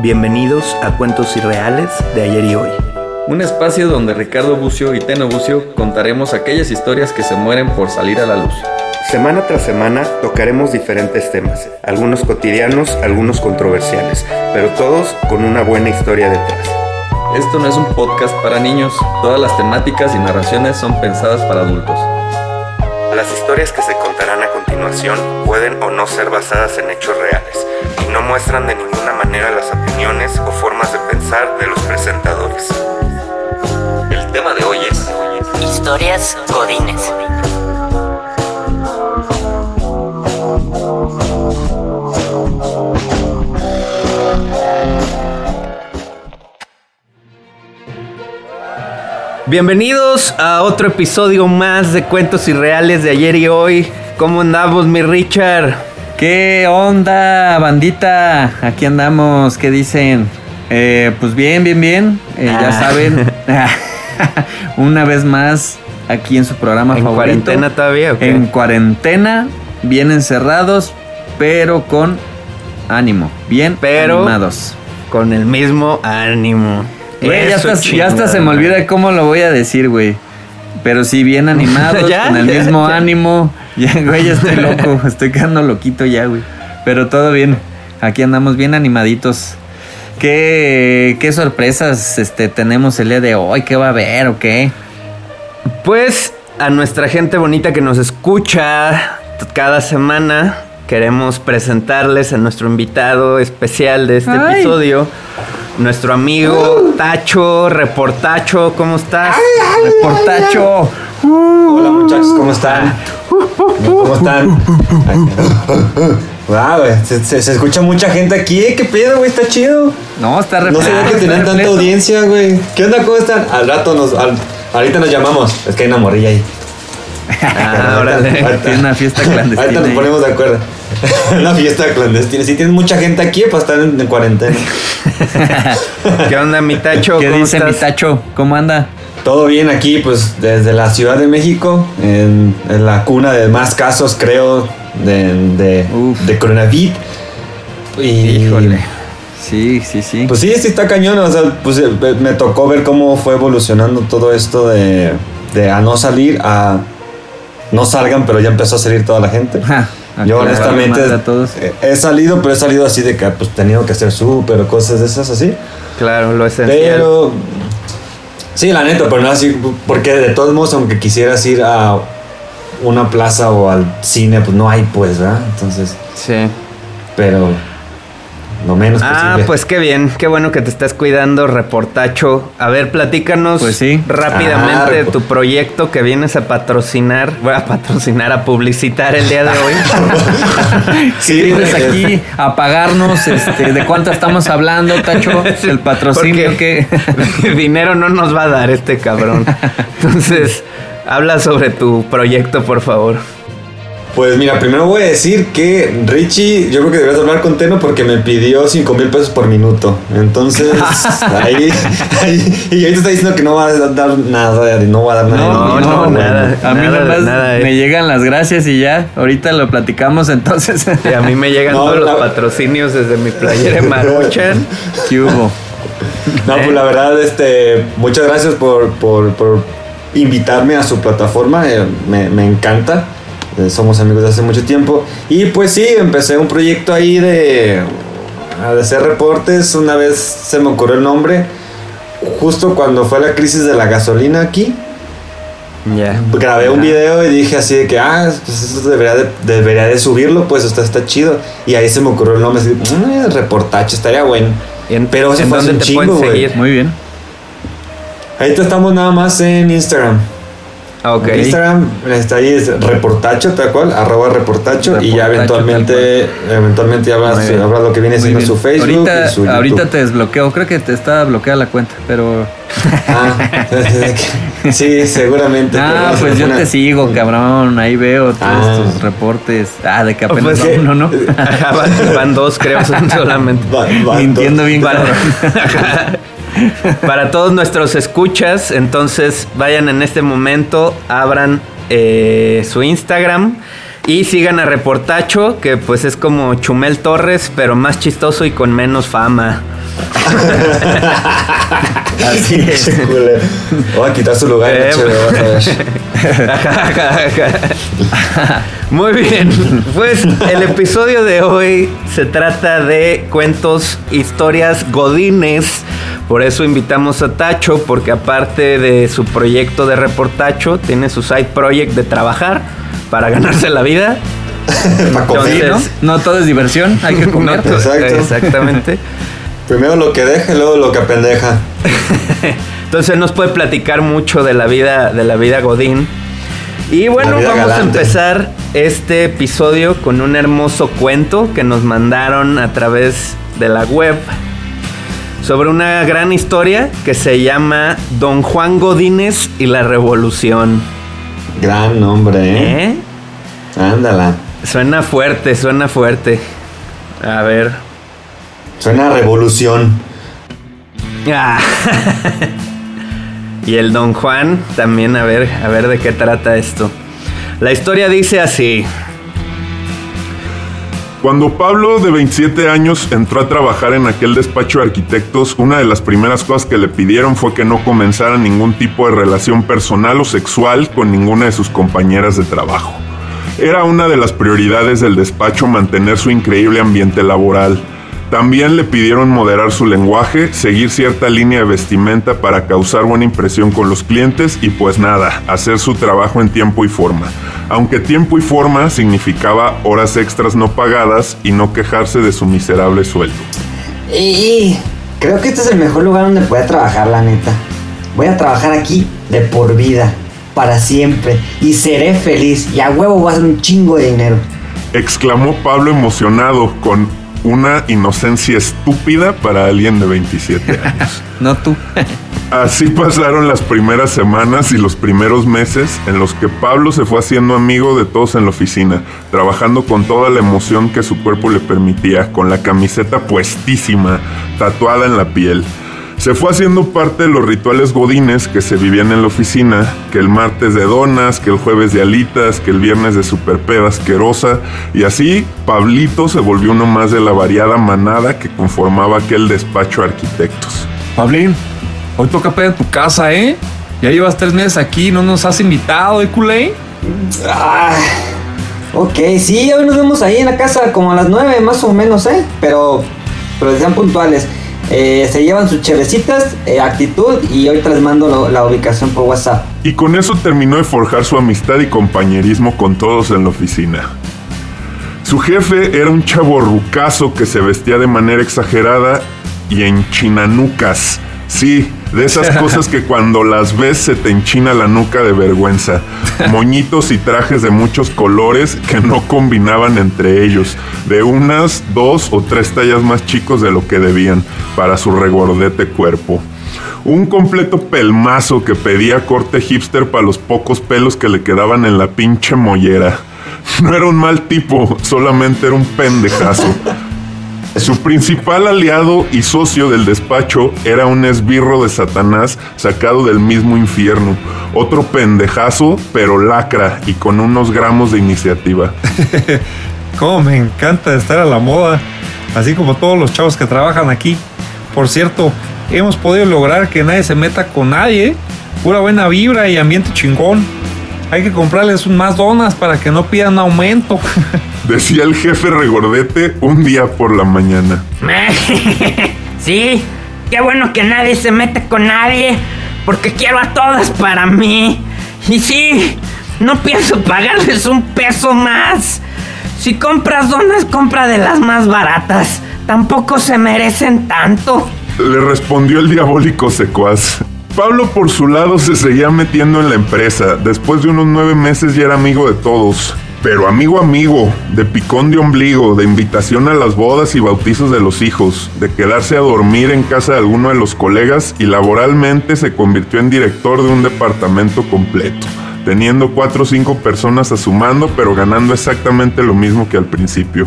Bienvenidos a Cuentos Irreales de ayer y hoy. Un espacio donde Ricardo Bucio y Teno Bucio contaremos aquellas historias que se mueren por salir a la luz. Semana tras semana tocaremos diferentes temas, algunos cotidianos, algunos controversiales, pero todos con una buena historia detrás. Esto no es un podcast para niños, todas las temáticas y narraciones son pensadas para adultos. Las historias que se contarán a continuación pueden o no ser basadas en hechos reales y no muestran de ninguna manera las opiniones o formas de pensar de los presentadores. El tema de hoy es Historias Godines. Bienvenidos a otro episodio más de Cuentos Irreales de ayer y hoy. ¿Cómo andamos, mi Richard? ¿Qué onda, bandita? Aquí andamos, ¿qué dicen? Eh, pues bien, bien, bien. Eh, Ya Ah. saben, una vez más aquí en su programa ¿En favorito. cuarentena todavía? En cuarentena, bien encerrados, pero con ánimo, bien Pero- animados. Con el mismo ánimo. Güey, ya hasta, ya hasta se me olvida cómo lo voy a decir, güey. Pero sí, bien animados, Ya, con el mismo ya. ánimo. Ya, güey, ya estoy loco, estoy quedando loquito ya, güey. Pero todo bien, aquí andamos bien animaditos. ¿Qué, qué sorpresas este, tenemos el día de hoy? ¿Qué va a haber o qué? Pues a nuestra gente bonita que nos escucha cada semana, queremos presentarles a nuestro invitado especial de este Ay. episodio, nuestro amigo Tacho, Reportacho, ¿cómo estás? Reportacho. Hola muchachos, ¿cómo están? ¿Cómo están? Wow, se, se- se escucha mucha gente aquí, ¿eh? ¿qué pedo, güey? Está chido. No, está No repleto, sabía que tenían tanta audiencia, güey. ¿Qué onda? ¿Cómo están? Al rato nos. al- ahorita nos llamamos. Es que hay una morrilla ahí. Ah, órale. Ahorita- Tiene una fiesta clandestina Ahorita nos ponemos de acuerdo. una fiesta clandestina. Sí, tienes mucha gente aquí para estar en, en cuarentena. ¿Qué onda, mi Tacho? ¿Qué ¿Cómo dice mi? Tacho? ¿Cómo anda? Todo bien aquí, pues desde la Ciudad de México, en, en la cuna de más casos, creo, de, de, coronavirus. Y, Híjole. Sí, sí, sí. Pues sí, sí está cañón. O sea, pues eh, me tocó ver cómo fue evolucionando todo esto de, de a no salir a no salgan, pero ya empezó a salir toda la gente. Ja, Yo honestamente madre a todos. eh, he salido, pero he salido así de que pues tenido que hacer súper o cosas de esas así. Claro, lo esencial. Pero sí, la neta, pero no así porque de todos modos aunque quisieras ir a una plaza o al cine, pues no hay pues, ¿verdad? Entonces, Sí. pero lo menos Ah, posible. pues qué bien, qué bueno que te estás cuidando, reportacho. A ver, platícanos Pues sí. rápidamente Ah, de tu proyecto que vienes a patrocinar, voy a patrocinar, a publicitar el día de hoy. Sí, vienes aquí a pagarnos, este, ¿de cuánto estamos hablando, Tacho? El patrocinio Porque que... dinero no nos va a dar este cabrón. Entonces, habla sobre tu proyecto, por favor. Pues mira, primero voy a decir que Richie, yo creo que deberías hablar con Teno porque me pidió 5 mil pesos por minuto. Entonces, ahí, ahí, y ahí te está diciendo que no va a dar nada, no va a dar nada. No, no, nada. A mí Nada, nomás nada, eh. me llegan las gracias y ya, ahorita lo platicamos entonces. Y a mí me llegan No, todos los patrocinios desde mi playera de Maruchan. ¿Qué hubo? No, pues la verdad, este, muchas gracias por, por, por invitarme a su plataforma, eh, me, me encanta. Eh, somos amigos de hace mucho tiempo. Y pues sí, empecé un proyecto ahí de, de hacer reportes. Una vez se me ocurrió el nombre, justo cuando fue la crisis de la gasolina aquí. Ya. Grabé un video y dije así de que, ah, pues eso debería de, debería de subirlo, pues está, está chido. Y ahí se me ocurrió el nombre, así, "Mm, reportaje, estaría bueno. ¿Y en, Pero se ¿en fue un te chingo? Muy bien. Ahorita estamos nada más en Instagram. Ah. Instagram está ahí es reportacho, tal cual, arroba reportacho, y ya eventualmente, eventualmente ya habrá, lo que viene siendo su Facebook ahorita, y su ahorita te desbloqueo, creo que te está bloqueada la cuenta, pero... Ah, sí, seguramente. Ah, pues yo una- te sigo, cabrón, ahí veo todos Ah. tus reportes. Ah, de que apenas Pues va que- uno, ¿no? Ajá, van, van dos, creo, son solamente. Va- va- Mintiendo bien. Para todos nuestros escuchas, entonces vayan en este momento, abran eh, su Instagram Y sigan a Reportacho, que pues es como Chumel Torres, pero más chistoso y con menos fama. Así es. Voy a quitar su lugar Eh, HBO, vas a ver. Muy bien, pues el episodio de hoy se trata de cuentos, historias godines. Por eso invitamos a Tacho, porque aparte de su proyecto de reportacho, tiene su side project de trabajar para ganarse la vida. Para comer, Entonces, ¿no? ¿no? Todo es diversión, hay que comer. No Exacto. Exactamente. Primero lo que deja y luego lo que apendeja. Entonces él nos puede platicar mucho de la vida, de la vida Godín. Y bueno, vamos a empezar este episodio con un hermoso cuento que nos mandaron a través de la web sobre una gran historia que se llama Don Juan Godínez y la Revolución. Gran nombre, ¿eh? ¿Eh? Ándala. Suena fuerte, suena fuerte. A ver. Suena a revolución. Ah. y el Don Juan también, a ver, a ver de qué trata esto. La historia dice así. Cuando Pablo, de 27 años, entró a trabajar en aquel despacho de arquitectos, una de las primeras cosas que le pidieron fue que no comenzara ningún tipo de relación personal o sexual con ninguna de sus compañeras de trabajo. Era una de las prioridades del despacho mantener su increíble ambiente laboral. También le pidieron moderar su lenguaje, seguir cierta línea de vestimenta para causar buena impresión con los clientes y pues nada, hacer su trabajo en tiempo y forma. Aunque tiempo y forma significaba horas extras no pagadas y no quejarse de su miserable sueldo. Y creo que este es el mejor lugar donde pueda trabajar, la neta. Voy a trabajar aquí de por vida, para siempre, y seré feliz. Y a huevo voy a hacer un chingo de dinero. Exclamó Pablo emocionado con una inocencia estúpida para alguien de 27 años. No tú. Así pasaron las primeras semanas y los primeros meses en los que Pablo se fue haciendo amigo de todos en la oficina, trabajando con toda la emoción que su cuerpo le permitía, con la camiseta puestísima, tatuada en la piel. Se fue haciendo parte de los rituales godines que se vivían en la oficina, que el martes de donas, que el jueves de alitas, que el viernes de superpeda asquerosa, y así Pablito se volvió uno más de la variada manada que conformaba aquel despacho de arquitectos. Pablín, hoy toca pedir en tu casa, ¿eh? Ya llevas tres meses aquí, no nos has invitado, ¿eh, culé? Ah, ok, sí, hoy nos vemos ahí en la casa como a las 9 más o menos, ¿eh? Pero, pero sean puntuales. Eh, se llevan sus chevecitas, eh, actitud y ahorita les mando la ubicación por WhatsApp. Y con eso terminó de forjar su amistad y compañerismo con todos en la oficina. Su jefe era un chavo rucazo que se vestía de manera exagerada y en chinanucas. Sí, de esas cosas que cuando las ves se te enchina la nuca de vergüenza. Moñitos y trajes de muchos colores que no combinaban entre ellos. De unas, dos o tres tallas más chicos de lo que debían para su regordete cuerpo. Un completo pelmazo que pedía corte hipster para los pocos pelos que le quedaban en la pinche mollera. No era un mal tipo, solamente era un pendejazo. Su principal aliado y socio del despacho era un esbirro de Satanás sacado del mismo infierno. Otro pendejazo, pero lacra y con unos gramos de iniciativa. Cómo me encanta estar a la moda, así como todos los chavos que trabajan aquí. Por cierto, hemos podido lograr que nadie se meta con nadie, pura buena vibra y ambiente chingón. Hay que comprarles más donas para que no pidan aumento. Decía el jefe regordete un día por la mañana. sí, qué bueno que nadie se mete con nadie, porque quiero a todas para mí. Y sí, no pienso pagarles un peso más. Si compras donas, compra de las más baratas. Tampoco se merecen tanto. Le respondió el diabólico secuaz. Pablo por su lado se seguía metiendo en la empresa. Después de unos nueve meses ya era amigo de todos. Pero amigo amigo, de picón de ombligo, de invitación a las bodas y bautizos de los hijos, de quedarse a dormir en casa de alguno de los colegas y laboralmente se convirtió en director de un departamento completo, teniendo cuatro o cinco personas a su mando pero ganando exactamente lo mismo que al principio.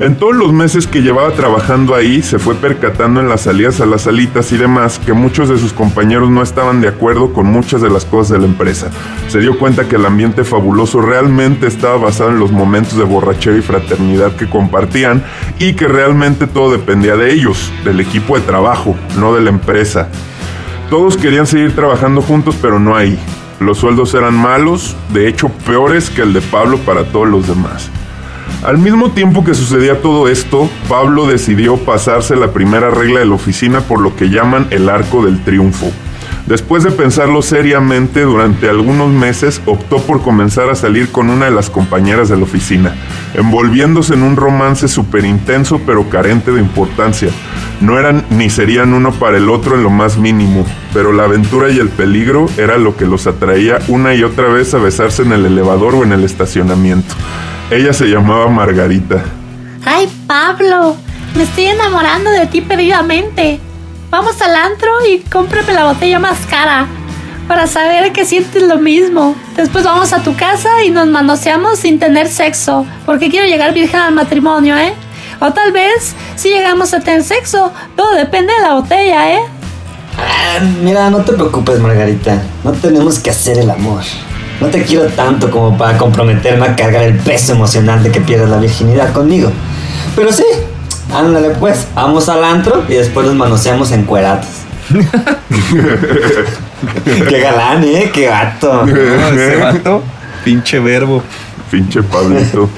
En todos los meses que llevaba trabajando ahí, se fue percatando en las salidas a las salitas y demás que muchos de sus compañeros no estaban de acuerdo con muchas de las cosas de la empresa. Se dio cuenta que el ambiente fabuloso realmente estaba basado en los momentos de borrachera y fraternidad que compartían y que realmente todo dependía de ellos, del equipo de trabajo, no de la empresa. Todos querían seguir trabajando juntos, pero no ahí. Los sueldos eran malos, de hecho peores que el de Pablo para todos los demás. Al mismo tiempo que sucedía todo esto, Pablo decidió pasarse la primera regla de la oficina por lo que llaman el arco del triunfo. Después de pensarlo seriamente durante algunos meses, optó por comenzar a salir con una de las compañeras de la oficina, envolviéndose en un romance súper intenso pero carente de importancia. No eran ni serían uno para el otro en lo más mínimo, pero la aventura y el peligro era lo que los atraía una y otra vez a besarse en el elevador o en el estacionamiento. Ella se llamaba Margarita. Ay, Pablo, me estoy enamorando de ti perdidamente. Vamos al antro y cómprame la botella más cara para saber que sientes lo mismo. Después vamos a tu casa y nos manoseamos sin tener sexo, porque quiero llegar virgen al matrimonio, ¿eh? O tal vez si llegamos a tener sexo, todo depende de la botella, ¿eh? Ah, mira, no te preocupes, Margarita. No tenemos que hacer el amor. No te quiero tanto como para comprometerme a cargar el peso emocional de que pierdas la virginidad conmigo. Pero sí, ándale pues, vamos al antro y después nos manoseamos encuerados. Qué galán, ¿eh? Qué gato. No, ese vato, pinche verbo. Pinche Pablito.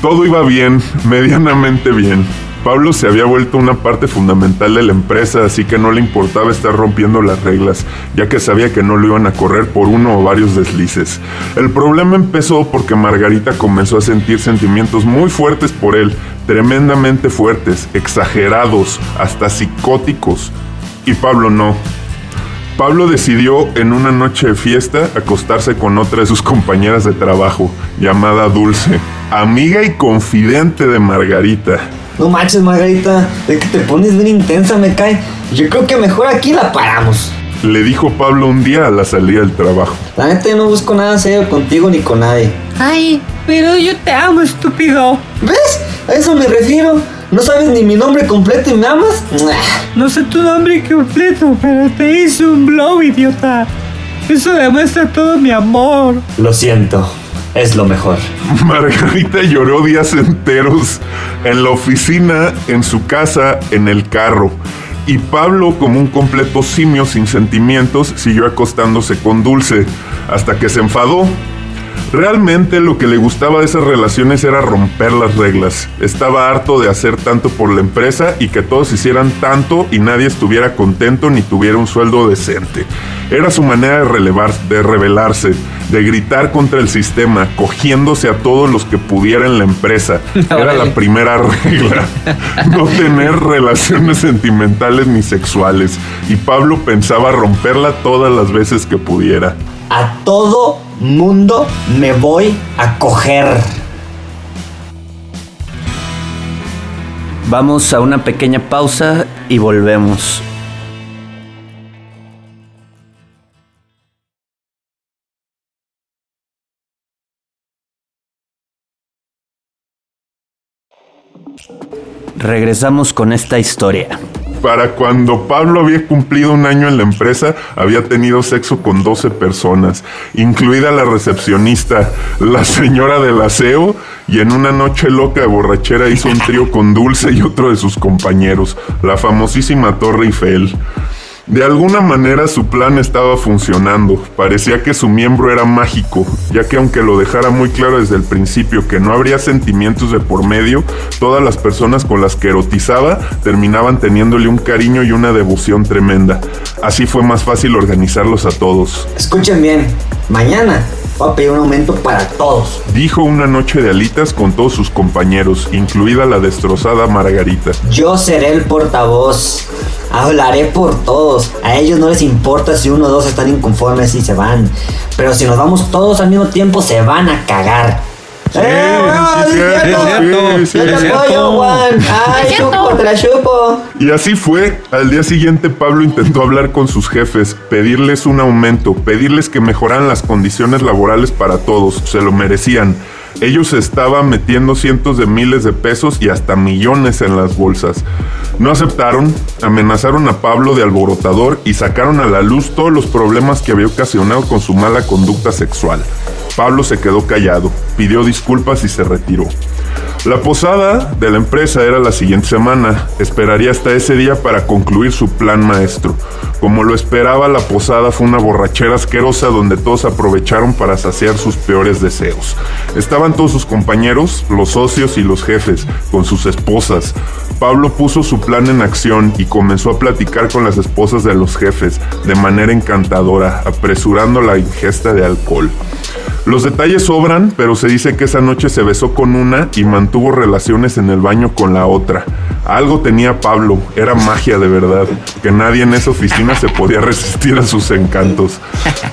Todo iba bien, medianamente bien. Pablo se había vuelto una parte fundamental de la empresa, así que no le importaba estar rompiendo las reglas, ya que sabía que no lo iban a correr por uno o varios deslices. El problema empezó porque Margarita comenzó a sentir sentimientos muy fuertes por él, tremendamente fuertes, exagerados, hasta psicóticos. Y Pablo no. Pablo decidió en una noche de fiesta acostarse con otra de sus compañeras de trabajo, llamada Dulce, amiga y confidente de Margarita. No manches, Margarita, de que te pones bien intensa, me cae. Yo creo que mejor aquí la paramos. Le dijo Pablo un día a la salida del trabajo. La neta, yo no busco nada serio contigo ni con nadie. Ay, pero yo te amo, estúpido. ¿Ves? A eso me refiero. ¿No sabes ni mi nombre completo y me amas? No sé tu nombre completo, pero te hice un blow, idiota. Eso demuestra todo mi amor. Lo siento, es lo mejor. Margarita lloró días enteros en la oficina, en su casa, en el carro. Y Pablo, como un completo simio sin sentimientos, siguió acostándose con Dulce, hasta que se enfadó. Realmente lo que le gustaba de esas relaciones era romper las reglas. Estaba harto de hacer tanto por la empresa y que todos hicieran tanto y nadie estuviera contento ni tuviera un sueldo decente. Era su manera de relevar, de de gritar contra el sistema, cogiéndose a todos los que pudiera en la empresa. Era la primera regla. No tener relaciones sentimentales ni sexuales. Y Pablo pensaba romperla todas las veces que pudiera. A todo mundo me voy a coger. Vamos a una pequeña pausa y volvemos. Regresamos con esta historia. Para cuando Pablo había cumplido un año en la empresa, había tenido sexo con 12 personas, incluida la recepcionista, la señora del aseo, y en una noche loca de borrachera hizo un trío con Dulce y otro de sus compañeros, la famosísima Torre Eiffel. De alguna manera su plan estaba funcionando. Parecía que su miembro era mágico, ya que aunque lo dejara muy claro desde el principio que no habría sentimientos de por medio, todas las personas con las que erotizaba terminaban teniéndole un cariño y una devoción tremenda. Así fue más fácil organizarlos a todos. Escuchen bien, mañana a pedir un aumento para todos. Dijo una noche de alitas con todos sus compañeros, incluida la destrozada Margarita. Yo seré el portavoz. Hablaré por todos. A ellos no les importa si uno o dos están inconformes y se van. Pero si nos vamos todos al mismo tiempo, se van a cagar. ¡Eh. Y así fue. Al día siguiente Pablo intentó hablar con sus jefes, pedirles un aumento, pedirles que mejoraran las condiciones laborales para todos, se lo merecían. Ellos estaban metiendo cientos de miles de pesos y hasta millones en las bolsas. No aceptaron, amenazaron a Pablo de alborotador y sacaron a la luz todos los problemas que había ocasionado con su mala conducta sexual. Pablo se quedó callado, pidió disculpas y se retiró. La posada de la empresa era la siguiente semana. Esperaría hasta ese día para concluir su plan maestro. Como lo esperaba, la posada fue una borrachera asquerosa donde todos aprovecharon para saciar sus peores deseos. Estaban todos sus compañeros, los socios y los jefes, con sus esposas. Pablo puso su plan en acción y comenzó a platicar con las esposas de los jefes de manera encantadora, apresurando la ingesta de alcohol. Los detalles sobran, pero se dice que esa noche se besó con una y mantuvo relaciones en el baño con la otra. Algo tenía Pablo, era magia de verdad, que nadie en esa oficina se podía resistir a sus encantos.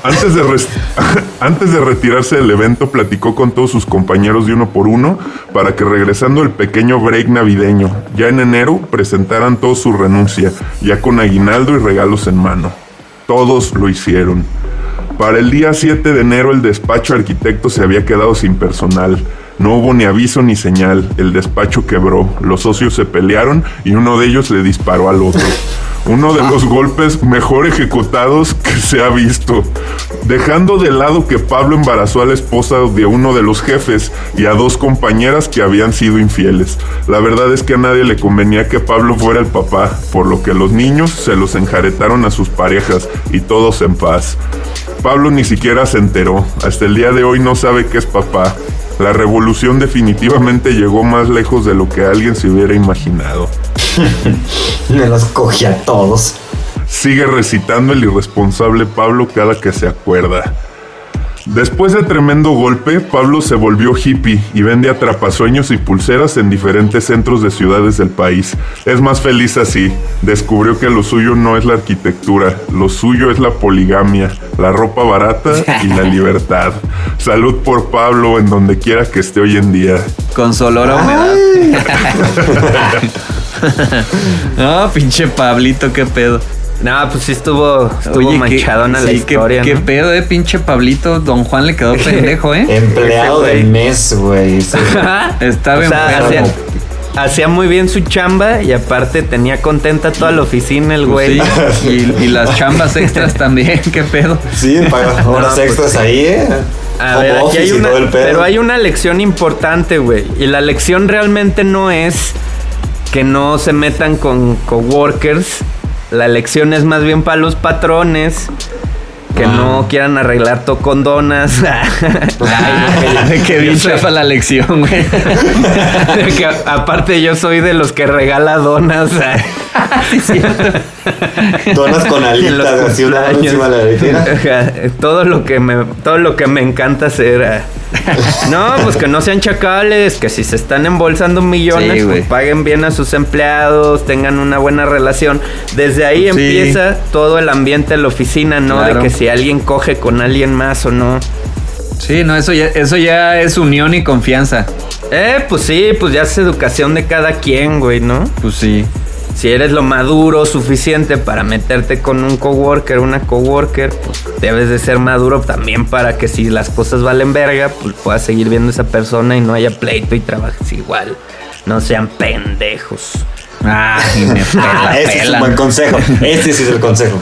Antes de, antes de retirarse del evento, platicó con todos sus compañeros de uno por uno para que regresando el pequeño break navideño, ya en enero, presentaran todos su renuncia, ya con aguinaldo y regalos en mano. Todos lo hicieron. Para el día 7 de enero el despacho arquitecto se había quedado sin personal. No hubo ni aviso ni señal. El despacho quebró. Los socios se pelearon y uno de ellos le disparó al otro. Uno de los golpes mejor ejecutados que se ha visto. Dejando de lado que Pablo embarazó a la esposa de uno de los jefes y a dos compañeras que habían sido infieles. La verdad es que a nadie le convenía que Pablo fuera el papá, por lo que los niños se los enjaretaron a sus parejas y todos en paz. Pablo ni siquiera se enteró. Hasta el día de hoy no sabe que es papá. La revolución definitivamente llegó más lejos de lo que alguien se hubiera imaginado. Me los cogí a todos. Sigue recitando el irresponsable Pablo cada que se acuerda. Después de tremendo golpe, Pablo se volvió hippie y vende atrapasueños y pulseras en diferentes centros de ciudades del país. Es más feliz así. Descubrió que lo suyo no es la arquitectura, lo suyo es la poligamia, la ropa barata y la libertad. Salud por Pablo en donde quiera que esté hoy en día. Con su olor a humedad. no, pinche Pablito, qué pedo. No, pues sí estuvo, estuvo Oye, qué- manchadona la sí, historia. Qué, ¿no? pedo, eh, pinche Pablito. Don Juan le quedó pendejo, eh. Empleado del güey. mes, güey. Sí. Está O sea, hacía, hacía muy bien su chamba y aparte tenía contenta toda la oficina el güey. Pues sí, y, y las chambas extras también, qué pedo. Sí, paga horas pues extras ahí, ¿eh? A Home ver, aquí hay y una, todo el pedo. pero hay una lección importante, güey. Y la lección realmente no es que no se metan con coworkers. La lección es más bien para los patrones que Ah. no quieran arreglar tocondonas. Ay, qué bien Yo soy- chafa la lección, güey. que aparte yo soy de los que regala donas. Donas con alitas, así una encima de la todo lo que me todo lo que me encanta hacer ah. no pues que no sean chacales que si se están embolsando millones Sí, pues paguen bien a sus empleados tengan una buena relación desde ahí Sí. empieza todo el ambiente de la oficina no Claro. de que si alguien coge con alguien más o no Sí, no, eso ya, eso ya es unión y confianza. eh pues sí pues ya es educación de cada quien güey no Pues sí. Si eres lo maduro suficiente para meterte con un coworker, una coworker, pues debes de ser maduro también para que si las cosas valen verga, pues puedas seguir viendo a esa persona y no haya pleito y trabajes igual. No sean pendejos. Ay, me Ah, pela, ese es un buen consejo. Este sí es el consejo.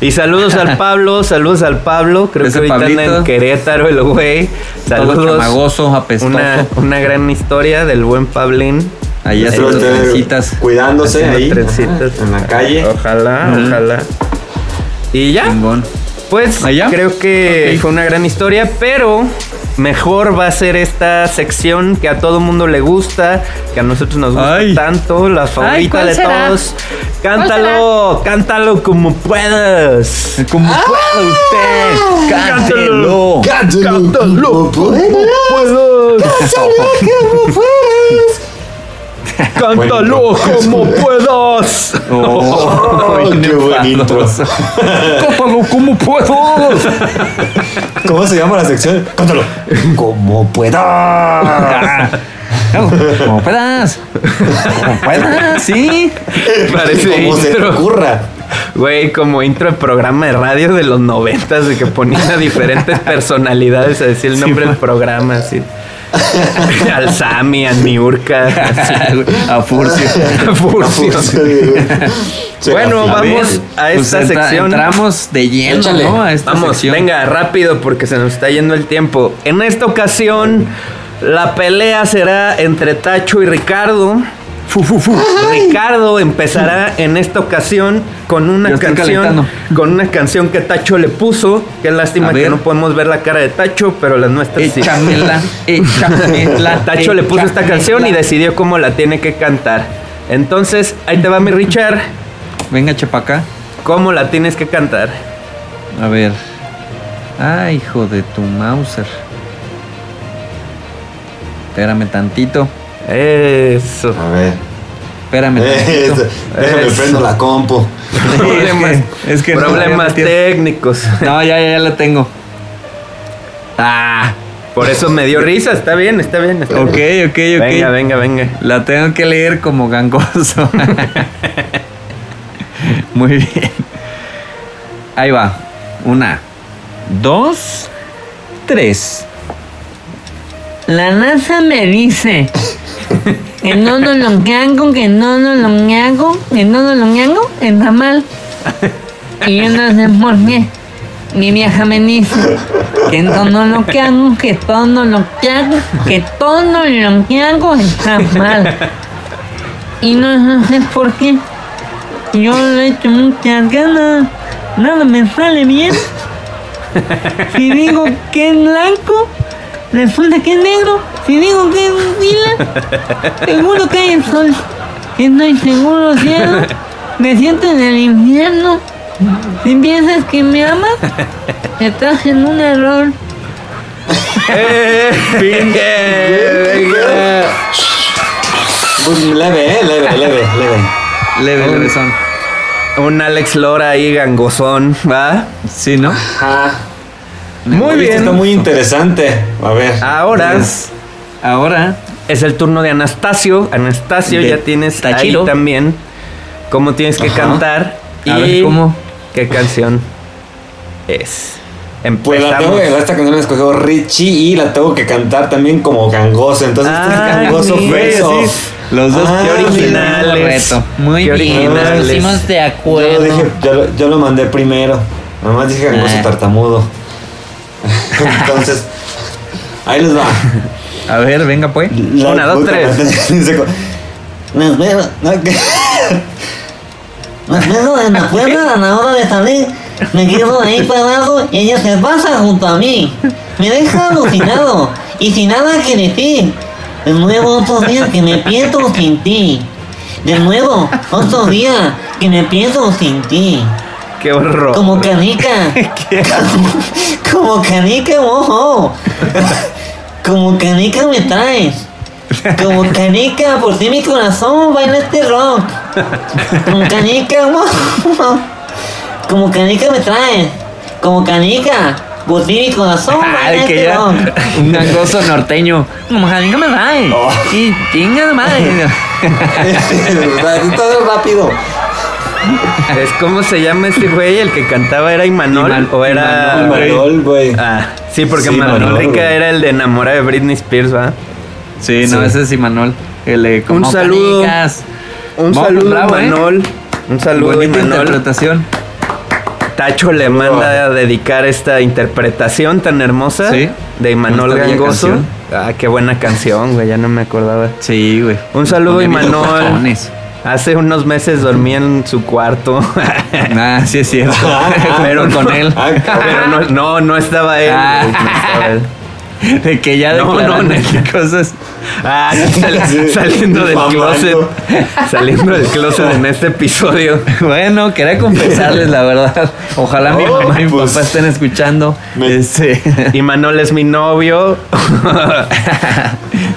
Y saludos al Pablo, saludos al Pablo. Creo Ese que ahorita anda en Querétaro el güey. Todo Saludos. chamagoso, apestoso. Una, una gran historia del buen Pablín. Ahí haciendo trencitas. Cuidándose Haciendo ahí. trencitas. En la calle. Ojalá, ojalá. Y ya. Chingón. Pues ¿Allá? creo que Ok. fue una gran historia, pero mejor va a ser esta sección que a todo mundo le gusta, que a nosotros nos gusta Ay. tanto, la favorita ¿cuál de será? todos. Cántalo, cántalo como puedas. Como pueda usted, cántelo. Cántalo. Cántalo como puedas. Oh, Ay, qué buen intro. Cántalo como puedo. ¿Cómo se llama la sección? Cántalo. Como pueda. Como puedas. Como puedas, sí. Parece Como se te ocurra. Güey, como intro de programa de radio de los noventas, de que ponían a diferentes personalidades a decir el nombre del programa, así. Al Sami, a Niurka, A Furcio. a Furcio. Sí, Bueno, a vamos a Pues esta entra- sección. Entramos de lleno, Échale. ¿no? A esta Vamos, sección. venga, rápido porque se nos está yendo el tiempo. En esta ocasión, la pelea será entre Tacho y Ricardo. Fu, fu, fu. Ricardo empezará en esta ocasión con una canción calentando. con una canción que Tacho le puso. Qué lástima que no podemos ver la cara de Tacho, pero las nuestras sí. Échamela, échamela. Tacho le puso esta échamela. canción y decidió cómo la tiene que cantar. Entonces, ahí te va mi Richard. Venga, chepaca. ¿Cómo la tienes que cantar? A ver. Ay, hijo de tu Mauser. Espérame tantito. Eso. A ver. Espérame tantito. Déjame Eso. prendo la compu. Problemas, es que- es que no problemas técnicos. No, ya, ya, ya la tengo. Ah, Por eso me dio risa. Está bien, está bien. Está ok, bien. ok, ok. Venga, venga, venga. La tengo que leer como gangoso. Muy bien. Ahí va. Una, dos, tres. La NASA me dice que no no lo hago, que no no lo hago, que no no lo hago, está mal. Y yo no sé por qué. Mi vieja me dice que todo lo que hago, que todo lo que hago, que todo lo que hago está mal. Y no, no sé por qué. Yo le he hecho muchas ganas, nada me sale bien. Si digo que es blanco, resulta que es negro. Si digo que es lila, seguro que hay el sol. Estoy seguro, cielo. Me siento en el infierno. Si piensas que me amas, estás en un error. Leve, eh, leve, leve, leve. Leve, leve son. Un Alex Lora ahí gangosón, ¿va? Sí, ¿no? Ajá. Muy bien. Está muy interesante. A ver. Ahora ahora, es el turno de Anastasio. Anastasio, De ya tienes Tachiro. ahí también cómo tienes que Ajá. cantar y A ver, ¿cómo? qué canción es. Pues la tengo Empezamos. que, esta canción la escogió Richie y la tengo que cantar también como gangoso. Entonces, este es Ay, gangoso verso. sí. los dos Ah, qué originales. originales. Reto. Muy Qué bien, nos originales. pusimos de Yo acuerdo. lo, dije, yo, lo, yo lo mandé primero. Nada más dije gangoso Ah. tartamudo. Entonces, ahí les va. A ver, venga pues. La Una, dos, tres. que- Nos vemos en la puerta a la hora de salir. Me quedo ahí parado y ella se pasa junto a mí. Me deja alucinado y sin nada que decir. De nuevo otro día que me pierdo sin ti. De nuevo otro día que me pierdo sin ti. Qué horror. Como canica. Como canica, ojo. Como canica me traes. Como canica, por ti mi corazón baila este rock. Como canica, ojo. Como canica me traes. Como canica, por ti mi corazón baila Ay, que este ya. rock. Un gangoso norteño. Como canica me trae. Y chinga de madre. Todo rápido. Es como se llama ese güey, el que cantaba era Imanol Iman- o era Imanol, güey. Ah, sí, porque Sí, Rica güey. era el de enamora de Britney Spears, ¿va? Sí, no, Sí. ese es Imanol. El como Un saludo. canicas. Un Vamos, saludo bravo, ¿eh? Un saludo Bonita Imanol. interpretación. Tacho le manda a dedicar esta interpretación tan hermosa Sí. de Imanol Gangoso. canción. Ah, qué buena canción, güey, ya no me acordaba. Sí, güey. Un saludo Imanol. Hace unos meses dormí en su cuarto. Ah, sí es cierto. pero con él. Ah. Pero no, no, no estaba él. Ah. güey, no estaba él. De que ya No, no, no. cosas. Ah, sal- saliendo del closet. Saliendo del closet en este episodio. Bueno, quería confesarles la verdad. Ojalá mi Oh, mamá y mi pues. papá estén escuchando. Me- Este, Y Manol es mi novio.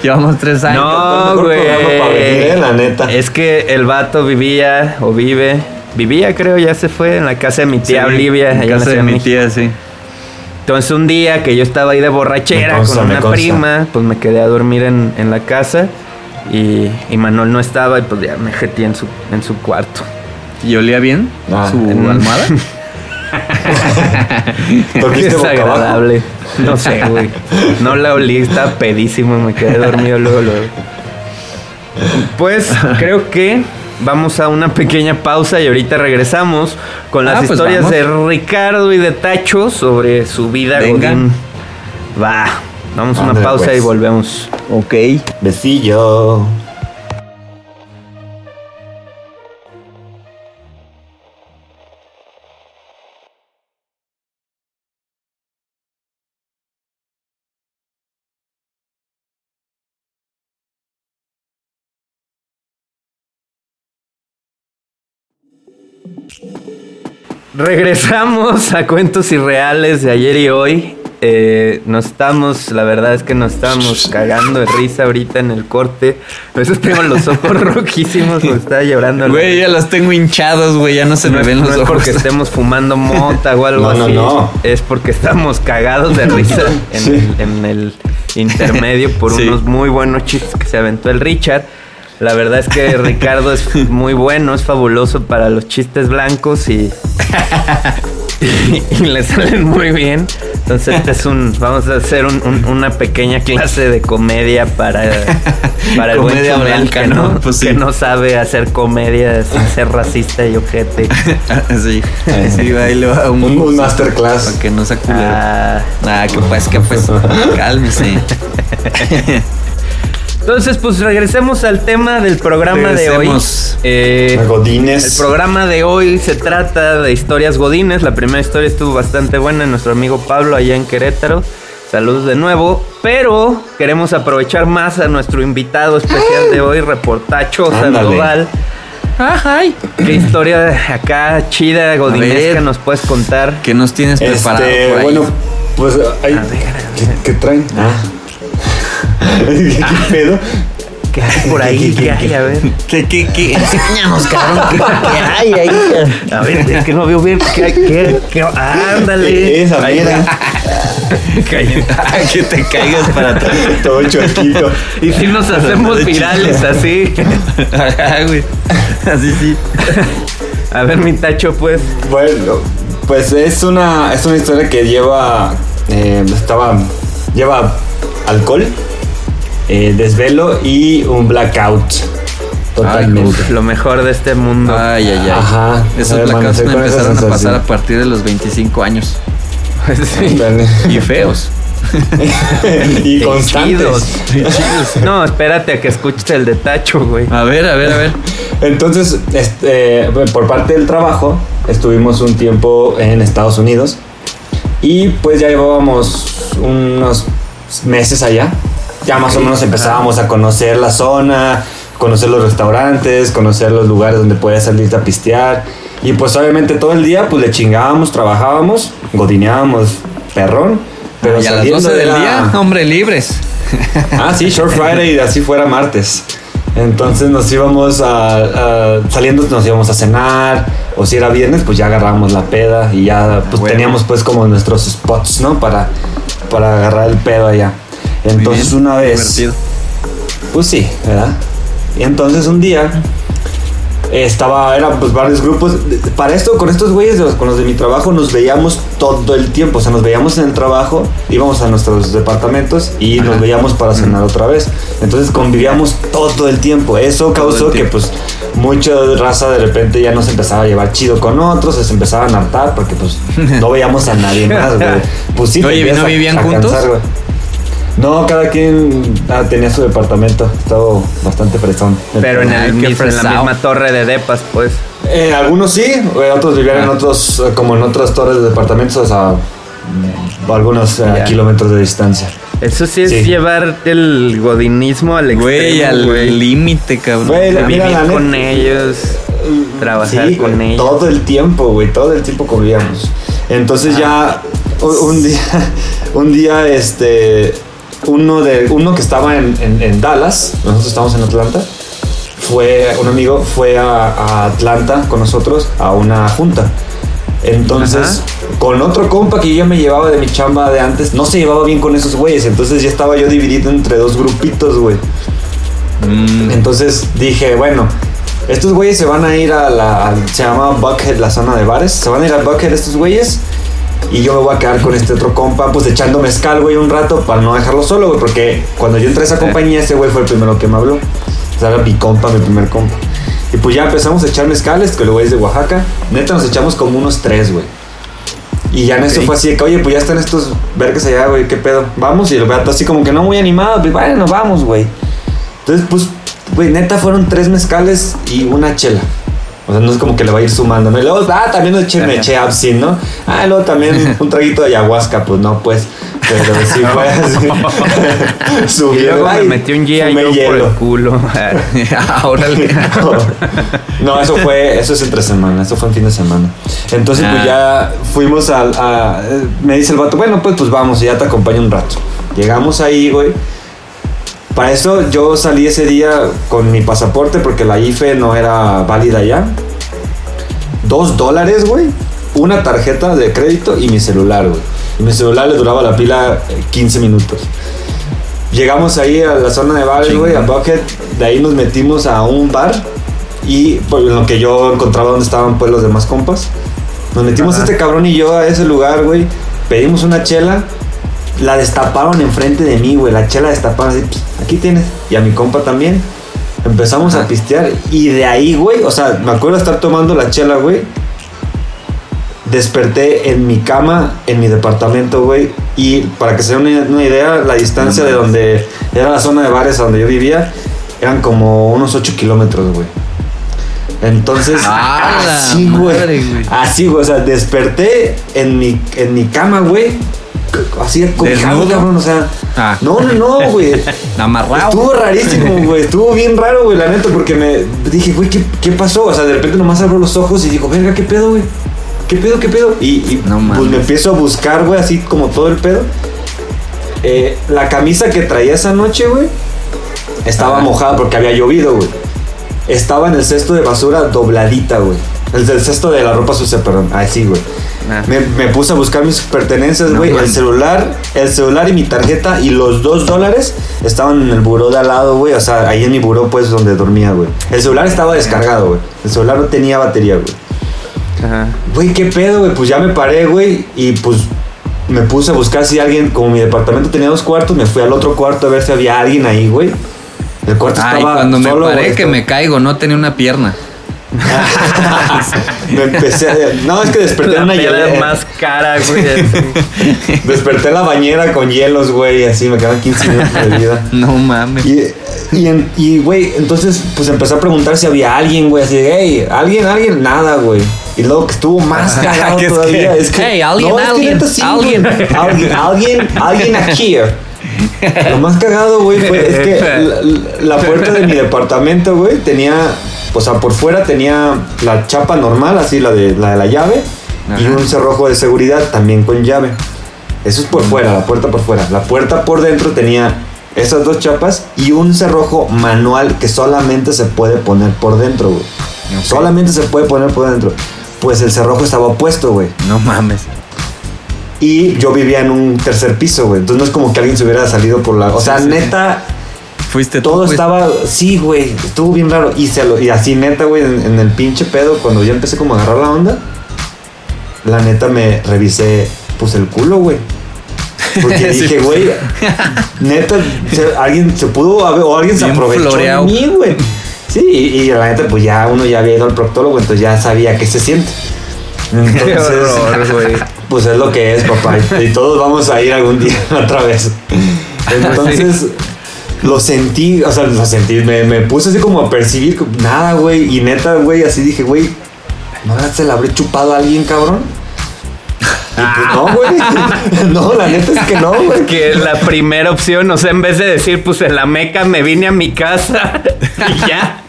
Llevamos tres años. No, güey. venir, eh, la neta. Es que el vato vivía o vive. Vivía, creo, ya se fue en la casa de mi tía Sí, Olivia. en casa de mi México. tía, sí. Entonces un día que yo estaba ahí de borrachera consta, con una prima, pues me quedé a dormir en, en la casa y, y Manuel no estaba y pues ya me jetí en su, en su cuarto. ¿Y olía bien Ah, su almohada? Dormiste boca abajo. No sé, güey. No la olí, estaba pedísimo, me quedé dormido luego, luego. Pues creo que vamos a una pequeña pausa y ahorita regresamos con las Ah, pues historias vamos. de Ricardo y de Tacho sobre su vida Venga. godín. Va, vamos a una pausa pues. y volvemos. Ok. Besillo. Regresamos a cuentos irreales de ayer y hoy. Eh, nos estamos, la verdad es que nos estamos cagando de risa ahorita en el corte. A veces tengo los ojos rojísimos, me está llorando. Güey, ya los tengo hinchados, güey. Ya no se no me es, ven los no es ojos. porque estemos fumando mota o algo No, no, así. no. Es porque estamos cagados de risa en, Sí. el, en el intermedio por Sí. unos muy buenos chistes que se aventó el Richard. La verdad es que Ricardo es muy bueno, es fabuloso para los chistes blancos y, y, y le salen muy bien. Entonces este es un, vamos a hacer un- un- una pequeña clase de comedia para, para el buen Comedia Chumel blanca, que no, ¿no? Pues sí. que no sabe hacer comedia sin ser racista y ojete. sí. Sí, ahí le va un, Un, un masterclass. Para que no culero. Ah, Ah, que pues, que pues. Cálmese. Entonces, pues regresemos al tema del programa de hoy. Eh, el Godines. programa de hoy se trata de historias godines. La primera historia estuvo bastante buena. Nuestro amigo Pablo allá en Querétaro. Saludos de nuevo. Pero queremos aprovechar más a nuestro invitado especial de hoy, reportacho Ándale. Sandoval. Ay, ¿Qué historia acá chida, godinesca nos puedes contar? ¿Qué nos tienes preparado Este, por ahí? bueno, pues hay. A ver, a ver. ¿Qué, qué traen? Ah. ¿Qué pedo? ¿Qué hay por ahí? ¿Qué hay? A ver. ¿Qué, qué, qué? Enséñanos, cabrón. ¿Qué, qué hay ahí? A ver, es que no veo bien. ¿Qué? qué, qué? Ándale. Esa Ahí mira. que te caigas para atrás. Todo chuequito. Y si nos hacemos virales así. Ajá, güey. Así sí. A ver, mi tacho, pues. Bueno, pues es una, es una historia que lleva. eh, estaba. Lleva alcohol, eh, desvelo y un blackout. Totalmente. Uf, lo mejor de este mundo. Ay, ay, ay. Ajá. Esos Amanecer blackouts me empezaron a pasar a partir de los 25 años. Sí. Y feos. y Chidos. constantes. No, espérate a que escuches el de tacho, güey. A ver, a ver, a ver. Entonces, este, por parte del trabajo, estuvimos un tiempo en Estados Unidos y pues ya llevábamos unos meses allá. Ya más o menos empezábamos a conocer la zona, conocer los restaurantes, conocer los lugares donde puedes salir a pistear. Y pues obviamente todo el día pues le chingábamos, trabajábamos, godineábamos perrón. Pero y a las saliendo 12 de del la- día, hombre, libres. Ah, sí, Short Friday, así fuera martes. Entonces nos íbamos a, a- saliendo nos íbamos a cenar o si era viernes pues ya agarrábamos la peda y ya pues Bueno. teníamos pues como nuestros spots, ¿no? Para, para agarrar el pedo allá. Entonces Bien, una vez Divertido. pues sí, ¿verdad? Y entonces un día estaba, eran pues varios grupos. Para esto, con estos güeyes, de los- con los de mi trabajo, nos veíamos todo el tiempo. O sea, nos veíamos en el trabajo, íbamos a nuestros departamentos y nos veíamos para cenar otra vez. Entonces convivíamos todo el tiempo. Eso causó que pues mucha raza de repente ya nos empezaba a llevar chido con otros, se empezaban a hartar porque pues no veíamos a nadie más, güey. Pues sí, Oye, ¿no vivían a juntos? cansar. No, cada quien ah, tenía su departamento. Estaba bastante fresón. Pero en, el, qué en la misma torre de depas, pues. Eh, algunos sí, eh, otros vivían en otros, eh, como en otras torres de departamentos a mm, algunos eh, Ya. kilómetros de distancia. Eso sí es Sí. llevar el godinismo al Güey, extremo, al límite, cabrón. Güey, De la- mira, vivir la con neta- ellos, trabajar Sí, con ellos. Todo el tiempo, güey, todo el tiempo convivíamos. Entonces ya u- un día, un día, este, uno de, uno que estaba en, en- en Dallas, nosotros estamos en Atlanta, fue, un amigo fue a, a Atlanta con nosotros a una junta. Entonces, con otro compa que yo me llevaba de mi chamba de antes, no se llevaba bien con esos güeyes. Entonces ya estaba yo dividido entre dos grupitos, güey. Mm, Entonces dije, bueno, estos güeyes se van a ir a la. al- se llama Buckhead, la zona de bares. Se van a ir a Buckhead estos güeyes. Y yo me voy a quedar con este otro compa, pues echando mezcal, güey, un rato para no dejarlo solo, güey. Porque cuando yo entré a esa compañía, ese güey fue el primero que me habló. O sea, era mi compa, mi primer compa. Y pues ya empezamos a echar mezcales, que luego es de Oaxaca. Neta, nos echamos como unos tres, güey. Y ya en eso fue así de que, oye, pues ya están estos vergas allá, güey, ¿qué pedo? Vamos, y el gato así como que no muy animado, pues bueno, vamos, güey. Entonces, pues, güey, neta fueron tres mezcales y una chela. O sea, no es como que le va a ir sumando, ¿no? Y luego, ah, también me eché, absinthe, ¿no? Ah, y luego también un traguito de ayahuasca, pues no, pues. Pero sí fue así. Y Subí, luego me metió un yo por hielo. el culo. Órale. No, eso fue, eso es entre semana, eso fue en fin de semana. Entonces, pues ya fuimos al, a, me dice el vato, bueno, pues, pues vamos, y ya te acompaño un rato. Llegamos ahí, güey. Para eso yo salí ese día con mi pasaporte porque la IFE no era válida ya. Dos dólares, güey. Una tarjeta de crédito y mi celular, güey. Y mi celular le duraba la pila eh, 15 minutos. Llegamos ahí a la zona de bares, güey, a Bucket. De ahí nos metimos a un bar. Y por lo que yo encontraba donde estaban pues los demás compas. Nos metimos este cabrón y yo a ese lugar, güey. Pedimos una chela. La destaparon enfrente de mí, güey. La chela destaparon así, "Pss, aquí tienes. Y a mi compa también. Empezamos a pistear. Y de ahí, güey, o sea, me acuerdo estar tomando la chela, güey. Desperté en mi cama, en mi departamento, güey. Y para que se den una, una idea, la distancia de donde era la zona de bares donde yo vivía, eran como unos 8 kilómetros, güey. Entonces, ¡Ah, así, güey! Así, güey. O sea, desperté en mi, en mi cama, güey. Así, cobijado, ¿Desnudo? cabrón. O sea, Ah. no, no, no, güey. Amarrado. Estuvo rarísimo, güey. Estuvo bien raro, güey, la neta, porque me dije, güey, ¿qué, ¿qué pasó? O sea, de repente nomás abro los ojos y digo, verga, ¿qué pedo, güey? ¿Qué pedo, qué pedo? Y, y, No pues me empiezo a buscar, güey, así como todo el pedo. Eh, la camisa que traía esa noche, güey, estaba mojada porque había llovido, güey. Estaba en el cesto de basura dobladita, güey. El del cesto de la ropa sucia, perdón. Así, güey. Ah. Me, me puse a buscar mis pertenencias, No güey. el celular, el celular y mi tarjeta y los dos dólares estaban en el buró de al lado, güey. O sea, ahí en mi buró, pues, donde dormía, güey. El celular estaba descargado, güey. El celular no tenía batería, güey. Ajá. Güey, ¿qué pedo, güey? Pues ya me paré, güey. Y pues me puse a buscar si alguien, como mi departamento tenía dos cuartos, me fui al otro cuarto a ver si había alguien ahí, güey. El cuarto Ay, estaba cuando me paré güey, que estaba- me caigo, no tenía una pierna. me empecé a... No, es que desperté en La una hielera. más cara, güey. así. Desperté en la bañera con hielos, güey, así me quedaban 15 minutos de vida. No mames. Y, y, en- y, güey, entonces, pues empecé a preguntar si había alguien, güey, así de, hey, ¿alguien, alguien? Nada, güey. Y luego que estuvo más cagado es todavía. que, es que, hey, alguien, no, es que alguien, alguien. alguien, alguien, alguien aquí. Lo más cagado, güey, fue es que la, la puerta de mi departamento, güey, tenía, o sea, por fuera tenía la chapa normal, así la de la, de la llave, y un cerrojo de seguridad también con llave. Eso es por fuera, la puerta por fuera. La puerta por dentro tenía esas dos chapas y un cerrojo manual que solamente se puede poner por dentro, güey. Solamente se puede poner por dentro. Pues el cerrojo estaba opuesto, güey. No mames. Y yo vivía en un tercer piso, güey. Entonces no es como que alguien se hubiera salido por la... O sea, neta, Fuiste tú, todo pues. estaba... Sí, güey. Estuvo bien raro. Y, se lo- y así, neta, güey, en, en el pinche pedo, cuando ya empecé como a agarrar la onda, la neta me revisé, pues el culo, güey. Porque Sí, dije, pues. güey, neta, se- alguien se pudo haber, o alguien se aprovechó floreado. de mí, güey. Sí, y, y la neta, pues ya uno ya había ido al proctólogo, entonces ya sabía qué se siente. Entonces, horror, pues es lo que es, papá. Y todos vamos a ir algún día otra vez. Entonces, lo sentí, o sea, lo sentí, me, me puse así como a percibir nada, güey. Y neta, güey, así dije, güey, ¿no se la habré chupado a alguien, cabrón? Y pues no, güey. No, la neta es que no, güey. Que la primera opción, o sea, en vez de decir, pues en la meca me vine a mi casa y ya.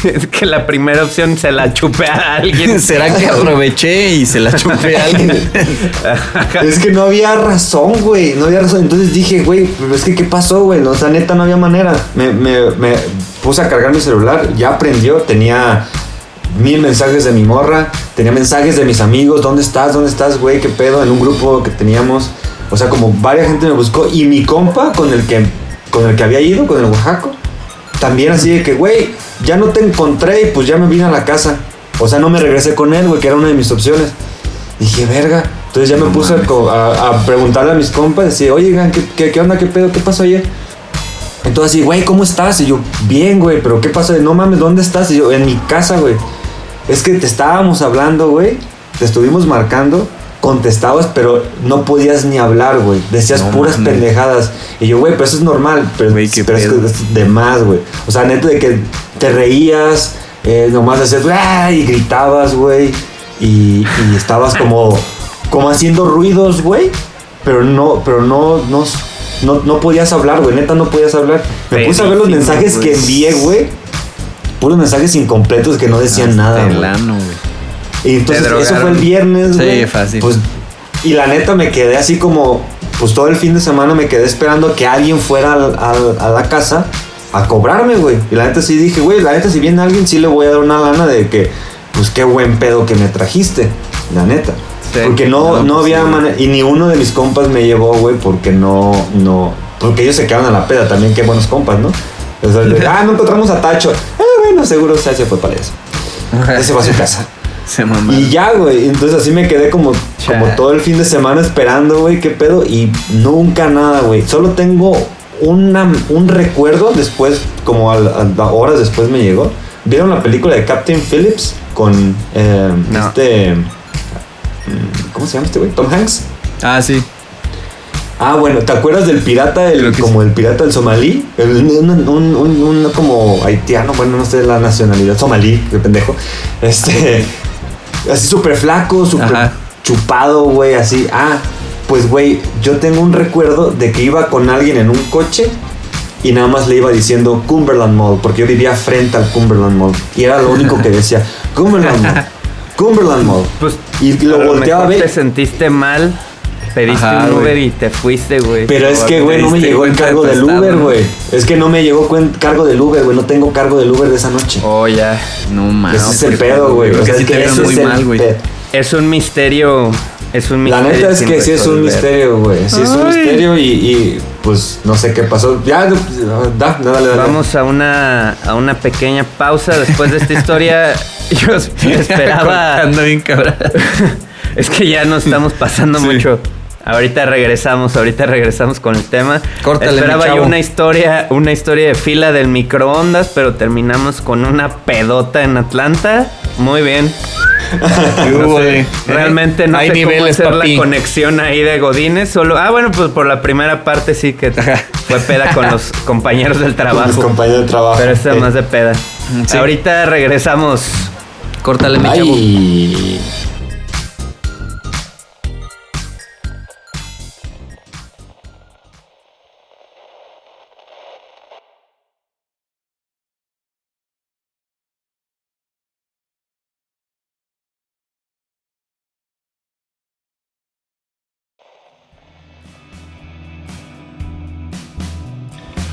Es que la primera opción se la chupé a alguien. ¿Será que aproveché y se la chupé a alguien? Es que no había razón, güey. No había razón. Entonces dije, güey, pero es que ¿qué pasó, güey? O sea, neta, no había manera. Me, me, me puse a cargar mi celular, ya aprendió. Tenía mil mensajes de mi morra, tenía mensajes de mis amigos. ¿Dónde estás? ¿Dónde estás, güey? ¿Qué pedo? En un grupo que teníamos. O sea, como varias gente me buscó. Y mi compa con el que, con el que había ido, con el Oaxaco, también así de que, güey, ya no te encontré y pues ya me vine a la casa. O sea, no me regresé con él, güey, que era una de mis opciones. Dije, verga. Entonces ya me puse a co- a, a preguntarle a mis compas, decir, oye, ¿qué, qué, qué onda? ¿Qué pedo? ¿Qué pasó ayer? Entonces así, güey, ¿cómo estás? Y yo, bien, güey, pero ¿qué pasó? No mames, ¿dónde estás? Y yo, en mi casa, güey. Es que te estábamos hablando, güey. Te estuvimos marcando, contestabas, pero no podías ni hablar, güey. Decías No puras pendejadas. Y yo, güey, pero eso es normal. Pero, es, es de más, güey. O sea, neta de que te reías, eh, nomás hacías, ¡ah! y gritabas, güey. Y, y estabas como, como haciendo ruidos, güey. Pero no, pero no, no, no, no podías hablar, güey. Neta, no podías hablar. Me puse a ver los mensajes que güey. envié, güey. Puros mensajes incompletos que no decían nada, güey. Y entonces eso fue el viernes, Sí, fácil. Pues, y la neta me quedé así como, pues todo el fin de semana me quedé esperando que alguien fuera al- al- a la casa a cobrarme, güey. Y la neta sí dije, güey, la neta si viene alguien sí le voy a dar una lana de que, pues qué buen pedo que me trajiste, la neta. Sí. Porque no, No, no, pues, había sí. manera, y ni uno de mis compas me llevó, güey, porque no, no, porque ellos se quedaron a la peda también, qué buenos compas, ¿no? De, ah, no encontramos a Tacho. Ah, bueno, seguro se se fue para eso. Ese fue a su casa. Se. Y ya, güey. Entonces así me quedé como, como todo el fin de semana esperando, güey, qué pedo. Y nunca nada, güey. Solo tengo una, un recuerdo después, como a, horas después me llegó. ¿Vieron la película de Captain Phillips con eh, No. este... mm, ¿Cómo se llama este güey? Tom Hanks. Ah, sí. Ah, bueno, ¿te acuerdas del pirata, el, como el pirata del somalí? El- un, un- un- un como haitiano, bueno, no sé la nacionalidad, somalí, qué pendejo. Este, así súper flaco, súper chupado, güey, así. Ah, pues, güey, yo tengo un recuerdo de que iba con alguien en un coche y nada más le iba diciendo Cumberland Mall, porque yo vivía frente al Cumberland Mall. Y era lo único que decía, Cumberland Mall, Cumberland Mall. Pues y lo volteaba a ver. te sentiste mal, pediste Ajá, un Uber güey. y te fuiste, güey. Pero es que, güey, no me llegó el cargo del Uber, güey. Es que no me llegó cargo del Uber, güey. No tengo cargo del Uber de esa noche. Oh, ya. No mames. Ese es el pedo, güey. Creo O que sea, sí es te muy mal, güey. Es un misterio. Es un La misterio. neta es que sí es un misterio, güey. Sí es un misterio y, y, pues no sé qué pasó. Ya, da, da, dale, dale. Vamos a una, a una pequeña pausa después de esta historia. Yo esperaba. Ando bien cabrón. Es que ya nos estamos pasando mucho. Ahorita regresamos, ahorita regresamos con el tema. Córtale, mi Esperaba yo una historia, una historia de fila del microondas, pero terminamos con una pedota en Atlanta. Muy bien. Realmente no Hay sé cómo niveles, hacer papi. la conexión ahí de Godines. Solo, ah, bueno, pues por la primera parte sí que fue peda con los compañeros del Con trabajo. compañeros de trabajo. Pero esta Eh, más de peda. Sí. Ahorita regresamos. Córtale, mi chavo.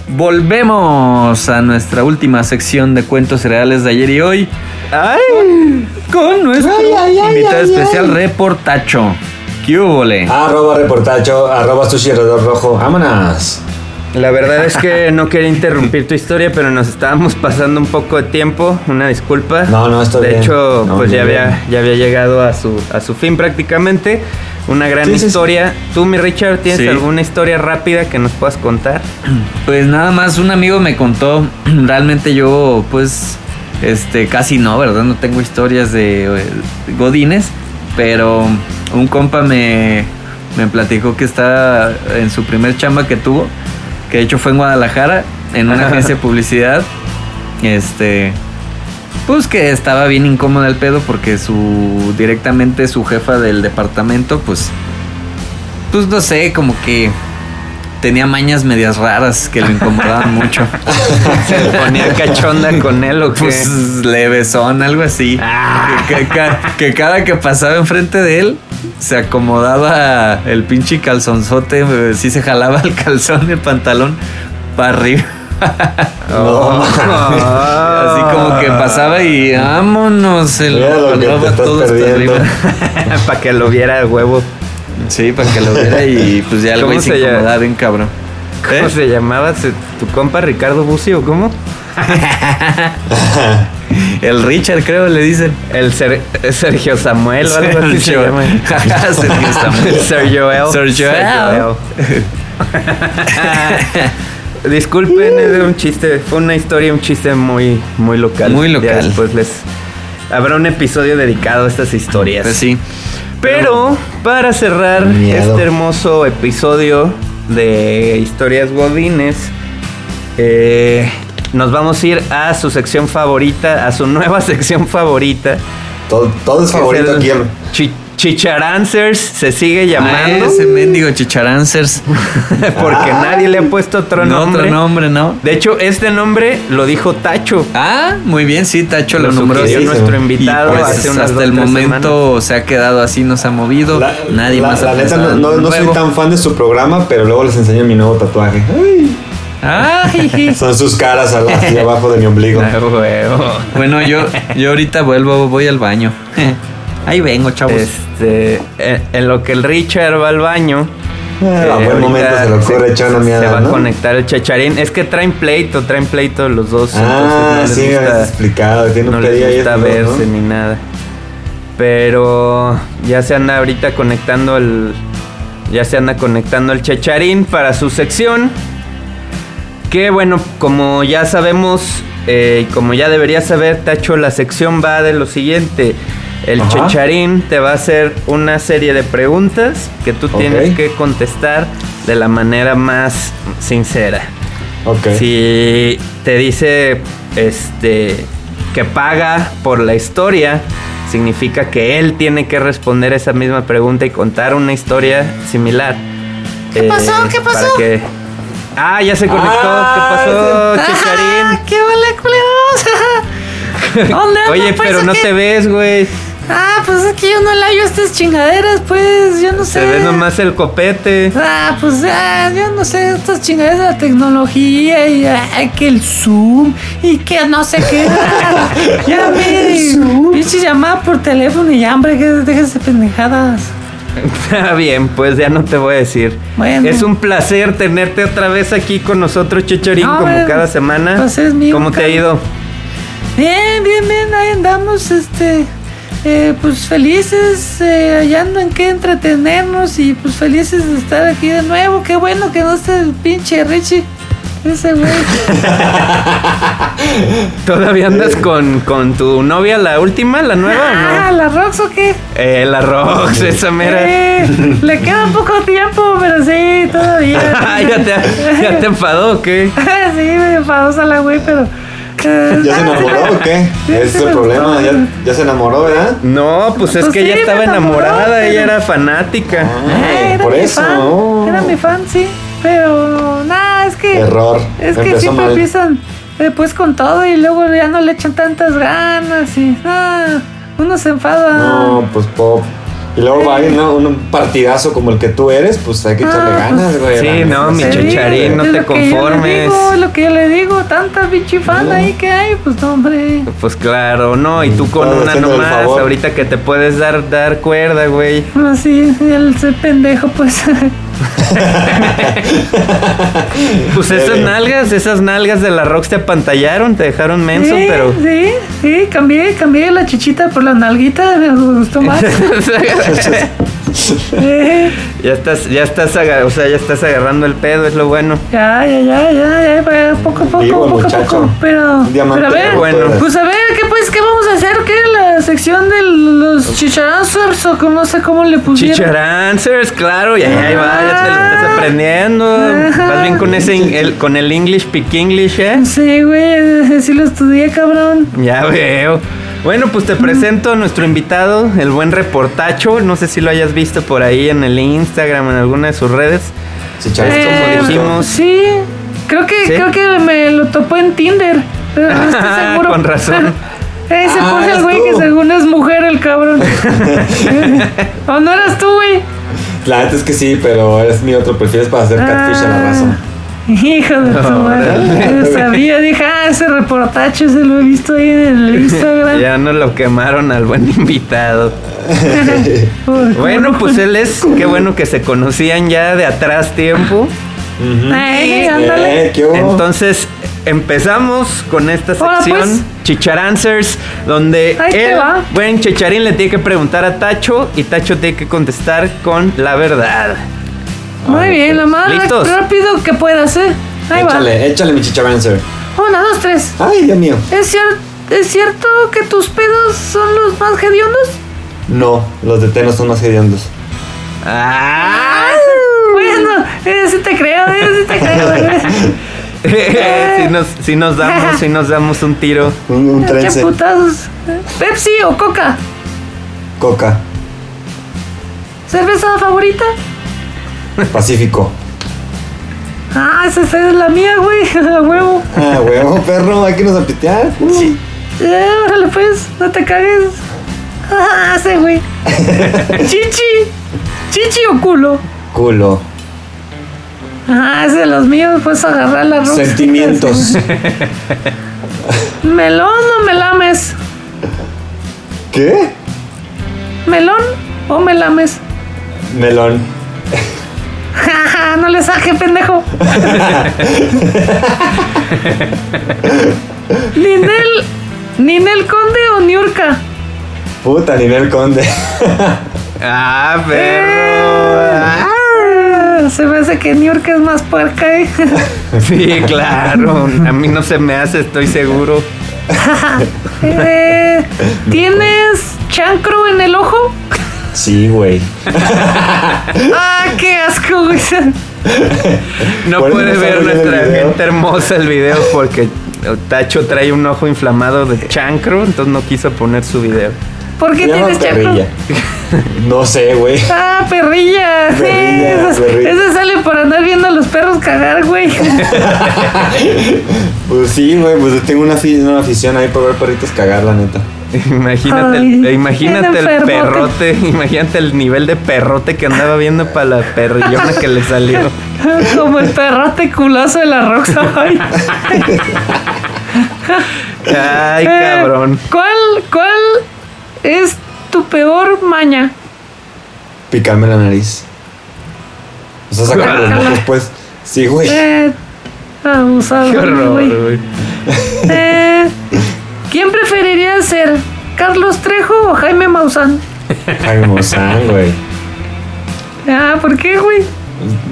Volvemos a nuestra última sección de cuentos reales de ayer y hoy ¡Ay! con nuestro invitado especial reportacho. ¿Qué hubo, le? Arroba reportacho, arroba sushi rojo. Vámonos. La verdad es que no quería interrumpir tu historia, pero nos estábamos pasando un poco de tiempo. Una disculpa. No, no, está De bien. hecho, No, pues ya bien. había, ya había llegado a su, a su fin prácticamente. Una gran Sí, sí, sí. historia. Tú, mi Richard, ¿tienes Sí. alguna historia rápida que nos puedas contar? Pues nada más un amigo me contó, realmente yo pues este casi no, ¿verdad? No tengo historias de eh, godines, pero un compa me, me platicó que está en su primer chamba que tuvo, que de hecho fue en Guadalajara, en una agencia de publicidad, este pues que estaba bien incómodo el pedo porque su directamente su jefa del departamento pues pues no sé, como que tenía mañas medias raras que lo incomodaban mucho. ¿Se ponía cachonda con él o qué? Pues levesón, algo así. Que, que ca- que cada que pasaba enfrente de él, se acomodaba el pinche calzonzote, eh, sí se jalaba el calzón y el pantalón para arriba. Oh. Así como que pasaba y vámonos, el lo que te jalaba estás todo hasta perdiendo. arriba. Para que lo viera el huevo. Sí, para que lo viera y pues ya el ¿Cómo güey se incomodaba bien cabrón. ¿Cómo ¿Eh? se llamaba? ¿Se- ¿Tu compa Ricardo Bucio o cómo? El Richard, creo, le dicen. El Ser- Sergio Samuel o algo así se Sergio. llama. Sergio Samuel. Sergio L. Sergio L. Disculpen, es un chiste, fue una historia, un chiste muy, muy local. Muy Ya local. después les habrá un episodio dedicado a estas historias. Pues sí. Pero para cerrar Miedo. este hermoso episodio de historias godines, eh, nos vamos a ir a su sección favorita, a su nueva sección favorita. Todo, todo es favorito aquí. Chi- Chicharansers se sigue Ah, llamando ese mendigo chicharancers. porque nadie le ha puesto otro No, nombre. otro nombre, ¿no? De hecho, este nombre lo dijo Tacho. Ah, muy bien, sí, Tacho lo, Lo nombró así. nuestro invitado pues, hace unas hasta dos, el momento se ha quedado así, no se ha movido. La, Nadie la- más ha La neta, no, soy tan fan de su programa, pero luego les enseño mi nuevo tatuaje. Ay, Ay, son sus caras hacia abajo de mi ombligo. Ah, bueno, yo, yo ahorita vuelvo, voy al baño. Ahí vengo, chavos. Este, en, en lo que el Richard va al baño. a eh, buen ahorita momento se le ocurre echar una Se va ¿no? a conectar el chacharín. Es que traen pleito, traen pleito los dos. Ah, sí, me habías explicado. Tiene no un les gusta verse ¿no? ni nada. Pero ya se anda ahorita conectando el. Ya se anda conectando el chacharín para su sección. Que bueno, como ya sabemos eh, y como ya deberías saber, Tacho, la sección va de lo siguiente. El Ajá. chacharín te va a hacer una serie de preguntas que tú tienes que contestar de la manera más sincera. Ok. Si te dice este que paga por la historia, significa que él tiene que responder esa misma pregunta y contar una historia similar. ¿Qué pasó? ¿Qué pasó? Para que... Ah, ya se conectó. Ah, ¿Qué pasó, ¡Ah, Chicharín? ¡Qué hola, culeros! ¿Dónde andan, Oye, pues, pero no te ves, güey. Ah, pues es que yo no le hallo estas chingaderas, pues, yo no sé. Se ve nomás el copete. Ah, pues ah, yo no sé, estas chingaderas de la tecnología y ah, que el Zoom y que no sé qué. Ah, ya me. Pinche llamada por teléfono y ya, hombre, que déjense pendejadas. Está bien, pues ya no te voy a decir. Bueno. Es un placer tenerte otra vez aquí con nosotros, Chicharín, No, como bueno, cada semana. pues es mío, ¿Cómo te ha ido? Bien, bien, bien, ahí andamos, este. Eh, pues felices, eh, hallando en qué entretenernos y pues felices de estar aquí de nuevo. Qué bueno que no esté el pinche Richie. Ese güey. ¿Todavía andas con, con tu novia, la última, la nueva Ah, o no? ¿la Rox o qué? Eh, la Rox, esa mera. Eh, le queda un poco tiempo, pero sí, todavía. ¿Ya, te, ¿Ya te enfadó o qué? sí, medio enfadosa la güey, pero. Eh, ¿Ya se ah, enamoró o qué? Ese es el problema. ¿Ya, ya se enamoró, ¿verdad? No, pues es Pues que sí, ella estaba enamoró, enamorada, ella era fanática. eh, era por mi eso. fan, Era mi fan, sí. Pero, nada, es que. Error. Es que Empezó siempre mal. empiezan después con todo y luego ya no le echan tantas ganas y. Ah, uno se enfada. No, pues pop. Y luego va a ir ¿no? un partidazo como el que tú eres, pues hay que echarle Ah, ganas, güey. sí, no, mi chicharín, no te lo que yo le conformes. es lo que yo le digo, tanta pinche fan ahí que hay, pues no, hombre. Pues claro, no, y tú con una el nomás, ahorita que te puedes dar, dar cuerda, güey. Así, el ese pendejo, pues. Pues esas nalgas, esas nalgas de la Rox te apantallaron, te dejaron menso, sí, pero. sí, sí, cambié, cambié la chichita por la nalguita, me gustó más. Ya estás, ya estás, o sea, ya estás agarrando el pedo, es lo bueno. ya, ya, ya, ya, ya, poco a poco, Vivo, poco a poco. Pero, pero a ver, bueno, pues a ver, ¿qué pues, qué vamos a hacer? ¿Qué? La sección de los chicharazos o como no sé cómo le pusieron. Chicharansers, claro, ya, ya ahí va, ya te lo estás aprendiendo. Ajá. Vas bien con ese, el- con el English, Pick English, ¿eh? Sí, güey, sí lo estudié, cabrón. Ya veo. Bueno, pues te presento a nuestro invitado, el buen reportacho. No sé si lo hayas visto por ahí en el Instagram, en alguna de sus redes. Chicharín, Eh, como dijimos. Sí, creo que, ¿Sí? creo que me lo topó en Tinder, pero no estoy Ah, seguro. con razón. Ese Ah, pone el güey que según es mujer el cabrón. ¿O no eras tú, güey? La neta es que sí, pero es mi otro perfil es para hacer catfish a la raza. Hijo de tu madre. Yo sabía, dije, ah, ese reportaje se lo he visto ahí en el Instagram. Ya no lo quemaron al buen invitado. Bueno, pues él es, qué bueno que se conocían ya de atrás tiempo. Ay, ándale. Eh. Entonces, empezamos con esta sección, pues. Chichar Answers, donde Ahí te él, va. buen Chicharín, le tiene que preguntar a Tacho y Tacho tiene que contestar con la verdad. Muy bien, lo más ¿Listos? rápido que puedas, ¿eh? Ahí va. Échale, échale mi chicharancer. Una, dos, tres. Ay, Dios mío. ¿Es, cier- ¿Es cierto que tus pedos son los más hediondos? No, los de Teno son más hediondos. Ah, Bueno, eh, sí te creo, eh, sí te creo. eh. si, nos, si nos damos, si nos damos un tiro. Un, un Qué trence. putazos. ¿Pepsi o Coca? Coca. ¿Cerveza favorita? Pacífico. Ah, esa esa es la mía, güey. A huevo. Ah, huevo, perro, hay que nos apitear. Sí. Eh, órale, pues, no te cagues. Ah, ese, güey. Chichi. Chichi o culo. Culo. Ah, ese de los míos, puedes agarrar la ropa. Sentimientos. ¿Melón o melames? ¿Qué? ¿Melón o melames? Melón. No le saque, pendejo. Ninel. ¿Ninel Conde o Niurka? Puta, nivel conde. Ah, perro. Ah. Ah, Se me hace que Niurka es más puerca, eh. Sí, claro. A mí no se me hace, estoy seguro. Eh, ¿Tienes chancro en el ojo? Sí, güey. Ah, qué asco, güey. No puede ver nuestra gente hermosa el video porque Tacho trae un ojo inflamado de chancro, entonces no quiso poner su video. ¿Por qué tienes chancro? No sé, güey. Ah, perrilla. Sí, Perrilla, perrilla. sale por andar viendo a los perros cagar, güey. Pues sí, güey, pues tengo una, una afición ahí por ver perritos cagar, la neta. Imagínate, Ay, el, imagínate el perrote, imagínate el nivel de perrote que andaba viendo para la perrillona que le salió. Como el perrote culazo de la Roxa. Ay, Ay, Eh, cabrón. ¿Cuál, cuál es tu peor maña? Picarme la nariz. O sea, sacar los mocos, pues. Sí, güey. Eh, abusado. Qué horror, güey. güey. Eh, ¿Quién preferiría ser? ¿Carlos Trejo o Jaime Maussan? Jaime Maussan, güey. Ah, ¿por qué, güey?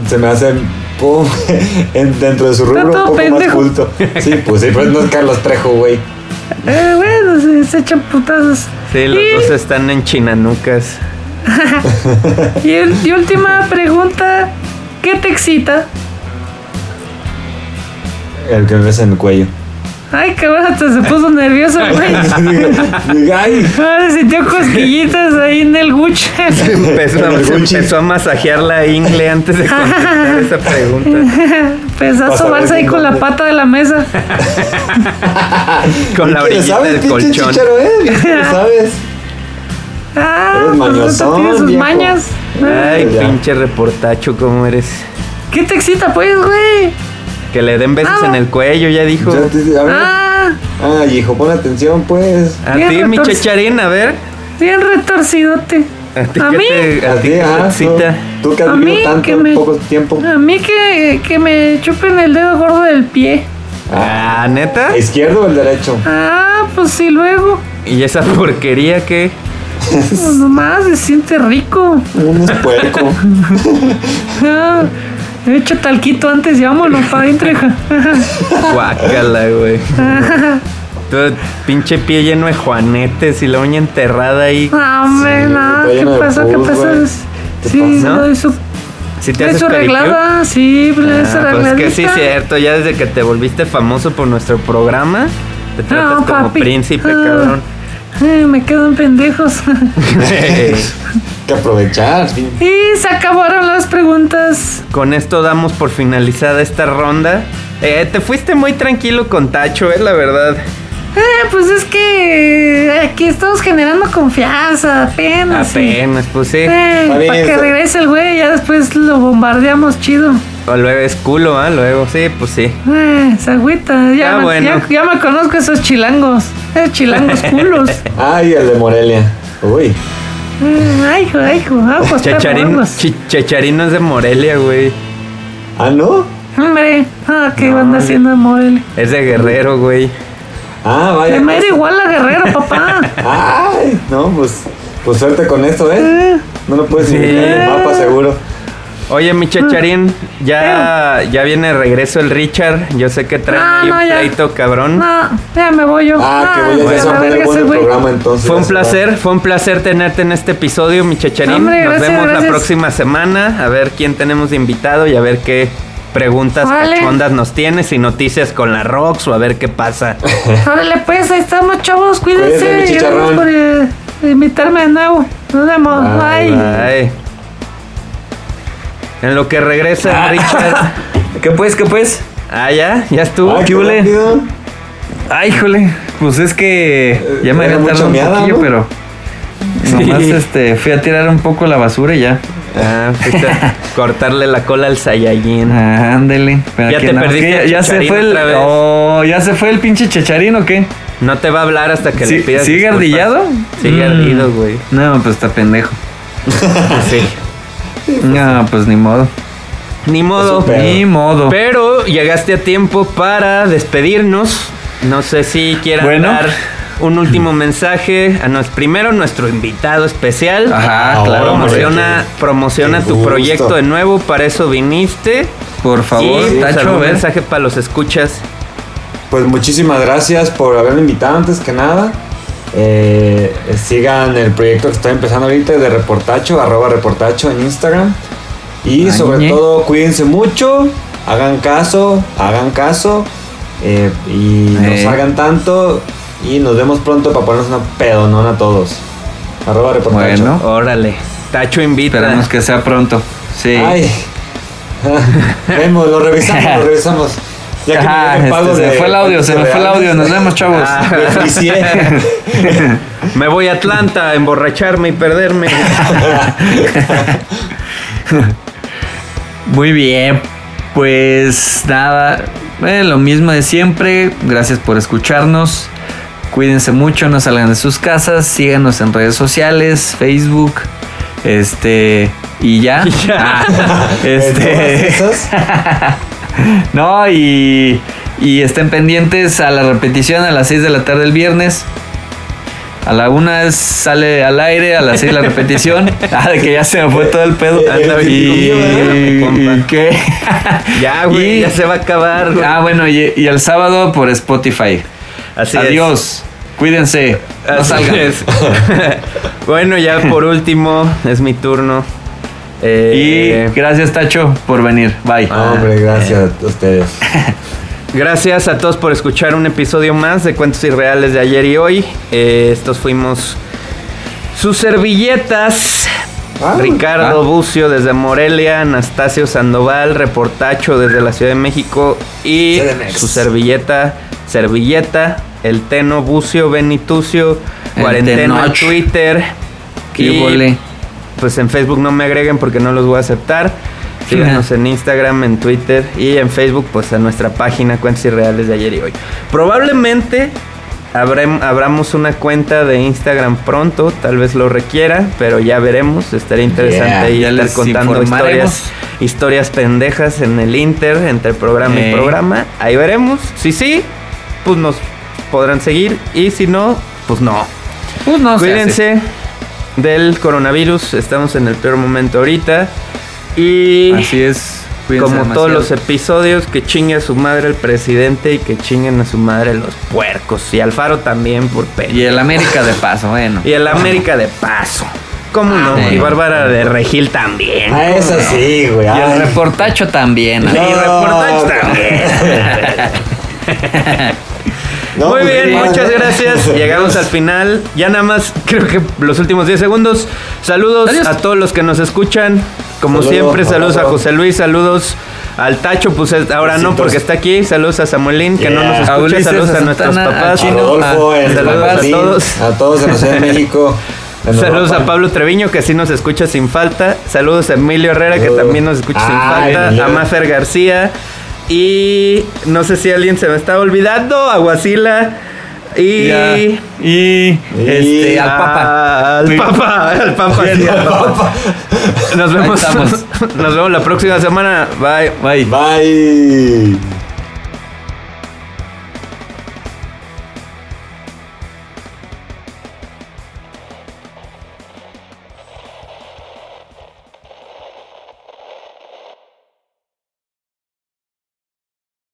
Se me hace pum, en- dentro de su rubro todo un poco más culto. Sí, pues sí, pues no es Carlos Trejo, güey. Eh, bueno, se, se echan putazos. Sí, los y, dos están en chinanucas. y, el- y última pregunta. ¿Qué te excita? El que me besa en el cuello. Ay, cabrón, hasta se puso nervioso, güey. Ay, Ahora sintió cosquillitas ahí en el. Empezó, El se Gucci. empezó a masajear la ingle antes de contestar esa pregunta. Empezó a a sobarse ahí con la pata de la mesa. Con la ¿qué le orillita sabes, del pinche colchón. chicharo, eh? ¿Qué sabes? Ah, Eres pues mañosón, tiene sus viejo. mañas. Ay, pinche reportacho, ¿cómo eres? ¿Qué te excita, pues, güey? Que le den besos Ah. en el cuello, ya dijo. Ya te- a ver. Ah, Ay, hijo, pon atención, pues. A ti, mi chacharín, a ver. bien retorcidote. ¿A ti ¿A mí? te, a ti ah? Tú, que has A vivido mí tanto que en me- poco tiempo. A mí que, que me chupen el dedo gordo del pie. Ah, ¿neta? ¿Izquierdo o el derecho? Ah, pues sí, luego. ¿Y esa porquería qué? Pues nomás se siente rico. Un puerco. He hecho talquito antes, vámonos para adentro, hija. Guácala, güey. Todo pinche pie lleno de juanetes y la uña enterrada ahí. No, hombre, Sí, no. ¿Qué pasó? ¿Qué. ¿Qué Sí, pasa? le doy su, ¿Sí te haces arreglada. Sí, Ah, pues que sí, cierto. Ya desde que te volviste famoso por nuestro programa, te tratas No, como papi. príncipe, Ah. cabrón. Ay, me quedo en pendejos. que aprovechar. sí. y se acabaron las preguntas. Con esto damos por finalizada esta ronda. Eh, te fuiste muy tranquilo con Tacho, eh, la verdad. Eh, pues es que aquí estamos generando confianza, apenas. Apenas, pues sí. Eh, para que regrese el güey, ya después lo bombardeamos chido. O luego es culo, ¿ah? Luego, sí, pues sí. Eh, se agüita. Ya, Ah, me, bueno. ya, ya me conozco esos chilangos. Esos chilangos culos. Ay, el de Morelia. Uy. Eh, ay, hijo, ay, hijo. Perro, Chacharín, Chacharín no es de Morelia, güey. Ah, ¿no? Hombre, ah, ¿qué van haciendo en Morelia? Es de Guerrero, güey. Ah, vaya. Me era igual a Guerrero, papá. Ay, no, pues, pues suerte con esto, ¿eh? No lo puedes Sí. en el mapa, seguro. Oye, mi chacharín, ya, ya viene de regreso el Richard. Yo sé que trae No, no, un ya. pleito cabrón. No, ya me voy yo. Ah, que voy a hacer a un ver, buen ese güey. programa entonces. Fue un va. placer, fue un placer tenerte en este episodio, mi chacharín. Hombre, Nos gracias, vemos la próxima semana a ver quién tenemos de invitado y a ver qué preguntas Vale. cachondas nos tienes y noticias con la Rox o a ver qué pasa. Órale, pues, ahí estamos, chavos. Cuídense. Cuídense, gracias por eh, invitarme de nuevo. Nos vemos. Bye, Bye. Ay. En lo que regresa Richard. ¿Qué pues, qué pues? Ah, ya, ya estuvo. Ay, ¿Qué hule? Ay, híjole. Pues es que ya me Era había tardado un poquillo, ¿no? pero nomás este, fui a tirar un poco la basura y ya. Ah, fuiste a cortarle la cola al Saiyajin. Ah, ándele. Pero Ya te perdiste ya, ya se fue el. Oh, ya se fue el pinche chacharín o qué? No te va a hablar hasta que Sí- le pidas ¿Sigue disculpas. ardillado? Sigue Mm. ardido, güey. No, pues está pendejo. Sí. No, pues ni modo. Ni modo. Pero- Ni modo. Pero llegaste a tiempo para despedirnos. No sé si quieran Bueno. dar un último mensaje a nos primero nuestro invitado especial. Ajá, Ah, claro. hombre, Promociona, qué- promociona qué tu gusto. proyecto de nuevo, para eso viniste. Por favor, y Tacho, ver. mensaje para los escuchas. Pues muchísimas gracias por haberme invitado antes que nada. Eh, sigan el proyecto que estoy empezando ahorita de reportacho, arroba reportacho en Instagram. Y Ay, sobre ñe. todo cuídense mucho, hagan caso, hagan caso eh, y no Eh. salgan tanto. Y nos vemos pronto para ponernos una pedonona a todos. Arroba reportacho. Bueno. Órale. Tacho invita. Esperemos que sea pronto. Sí. Ay. Vemos, lo revisamos, lo revisamos. Ya que Ajá, me pago este, se me fue el audio, se me fue el audio. Nos vemos, chavos. Ah. Me voy a Atlanta a emborracharme y perderme. Muy bien. Pues nada, eh, lo mismo de siempre. Gracias por escucharnos. Cuídense mucho, no salgan de sus casas. Síganos en redes sociales, Facebook. Este. Y ya. Ah, este. No, y. Y estén pendientes a la repetición a las 6 de la tarde el viernes. A la una sale al aire, a las 6 la repetición. Ah, de que ya se me fue todo el pedo. Anda, y, qué. ya, güey, ya se va a acabar. güey. Ah, bueno, y, y el sábado por Spotify. Así es. Adiós. Cuídense. No Así salgan. es. bueno, ya por último, es mi turno. Eh, Y gracias, Tacho, por venir. Bye. Ah, Hombre, gracias a ustedes. Gracias a todos por escuchar un episodio más de Cuentos Irreales de ayer y hoy. Eh, estos fuimos sus servilletas. Ah, Ricardo ah. Bucio desde Morelia, Anastasio Sandoval, reportacho desde la Ciudad de México y CDMX. su servilleta, servilleta, el Teno Bucio Benitucio, cuarentena. Twitter. Qué y, vole. Pues en Facebook no me agreguen porque no los voy a aceptar. Síganos en Instagram, en Twitter y en Facebook, pues a nuestra página Cuentos Irreales de ayer y hoy. Probablemente abramos una cuenta de Instagram pronto, tal vez lo requiera, pero ya veremos. Estaría interesante Yeah, ahí estar contando historias, historias pendejas en el Inter, entre programa y programa. Ahí veremos. Si sí, pues nos podrán seguir y si no, pues no. Pues no se hace. Del coronavirus, estamos en el peor momento ahorita. Y Así es. Cuídense como todos los episodios, que chingue a su madre el presidente y que chinguen a su madre los puercos. Y Alfaro también por pena. Y el América de paso, bueno. Y el América de paso. ¿Cómo no? sí. Y Bárbara de Regil también. Ah, eso sí, güey. Y el reportacho también. Y No. reportaje también. No, Muy pues, bien, sí, muchas no. gracias. Llegamos al final. Ya nada más, creo que los últimos 10 segundos. Saludos Adiós. a todos los que nos escuchan. Como Saludos, siempre, saludos a abrazo. José Luis, saludos al Tacho, pues es- ahora no porque está aquí. Saludos a Samuelín, que no Yeah. nos A escucha. Ulises, Saludos a a nuestros a papás. A Chino, Rodolfo, a- saludos a todos. A todos en la Ciudad de México. Saludos Europa. a Pablo Treviño, que sí nos escucha sin falta. Saludos a Emilio Herrera, que también nos escucha sin Ay, falta. Emilio. A Mafer García. Y no sé si alguien se me está olvidando. A Guasila. Y. Ya. Y este, al Papa. Al Papa, al Papa. sí, al Papa. Nos vemos. Nos vemos la próxima semana. Bye. Bye. Bye.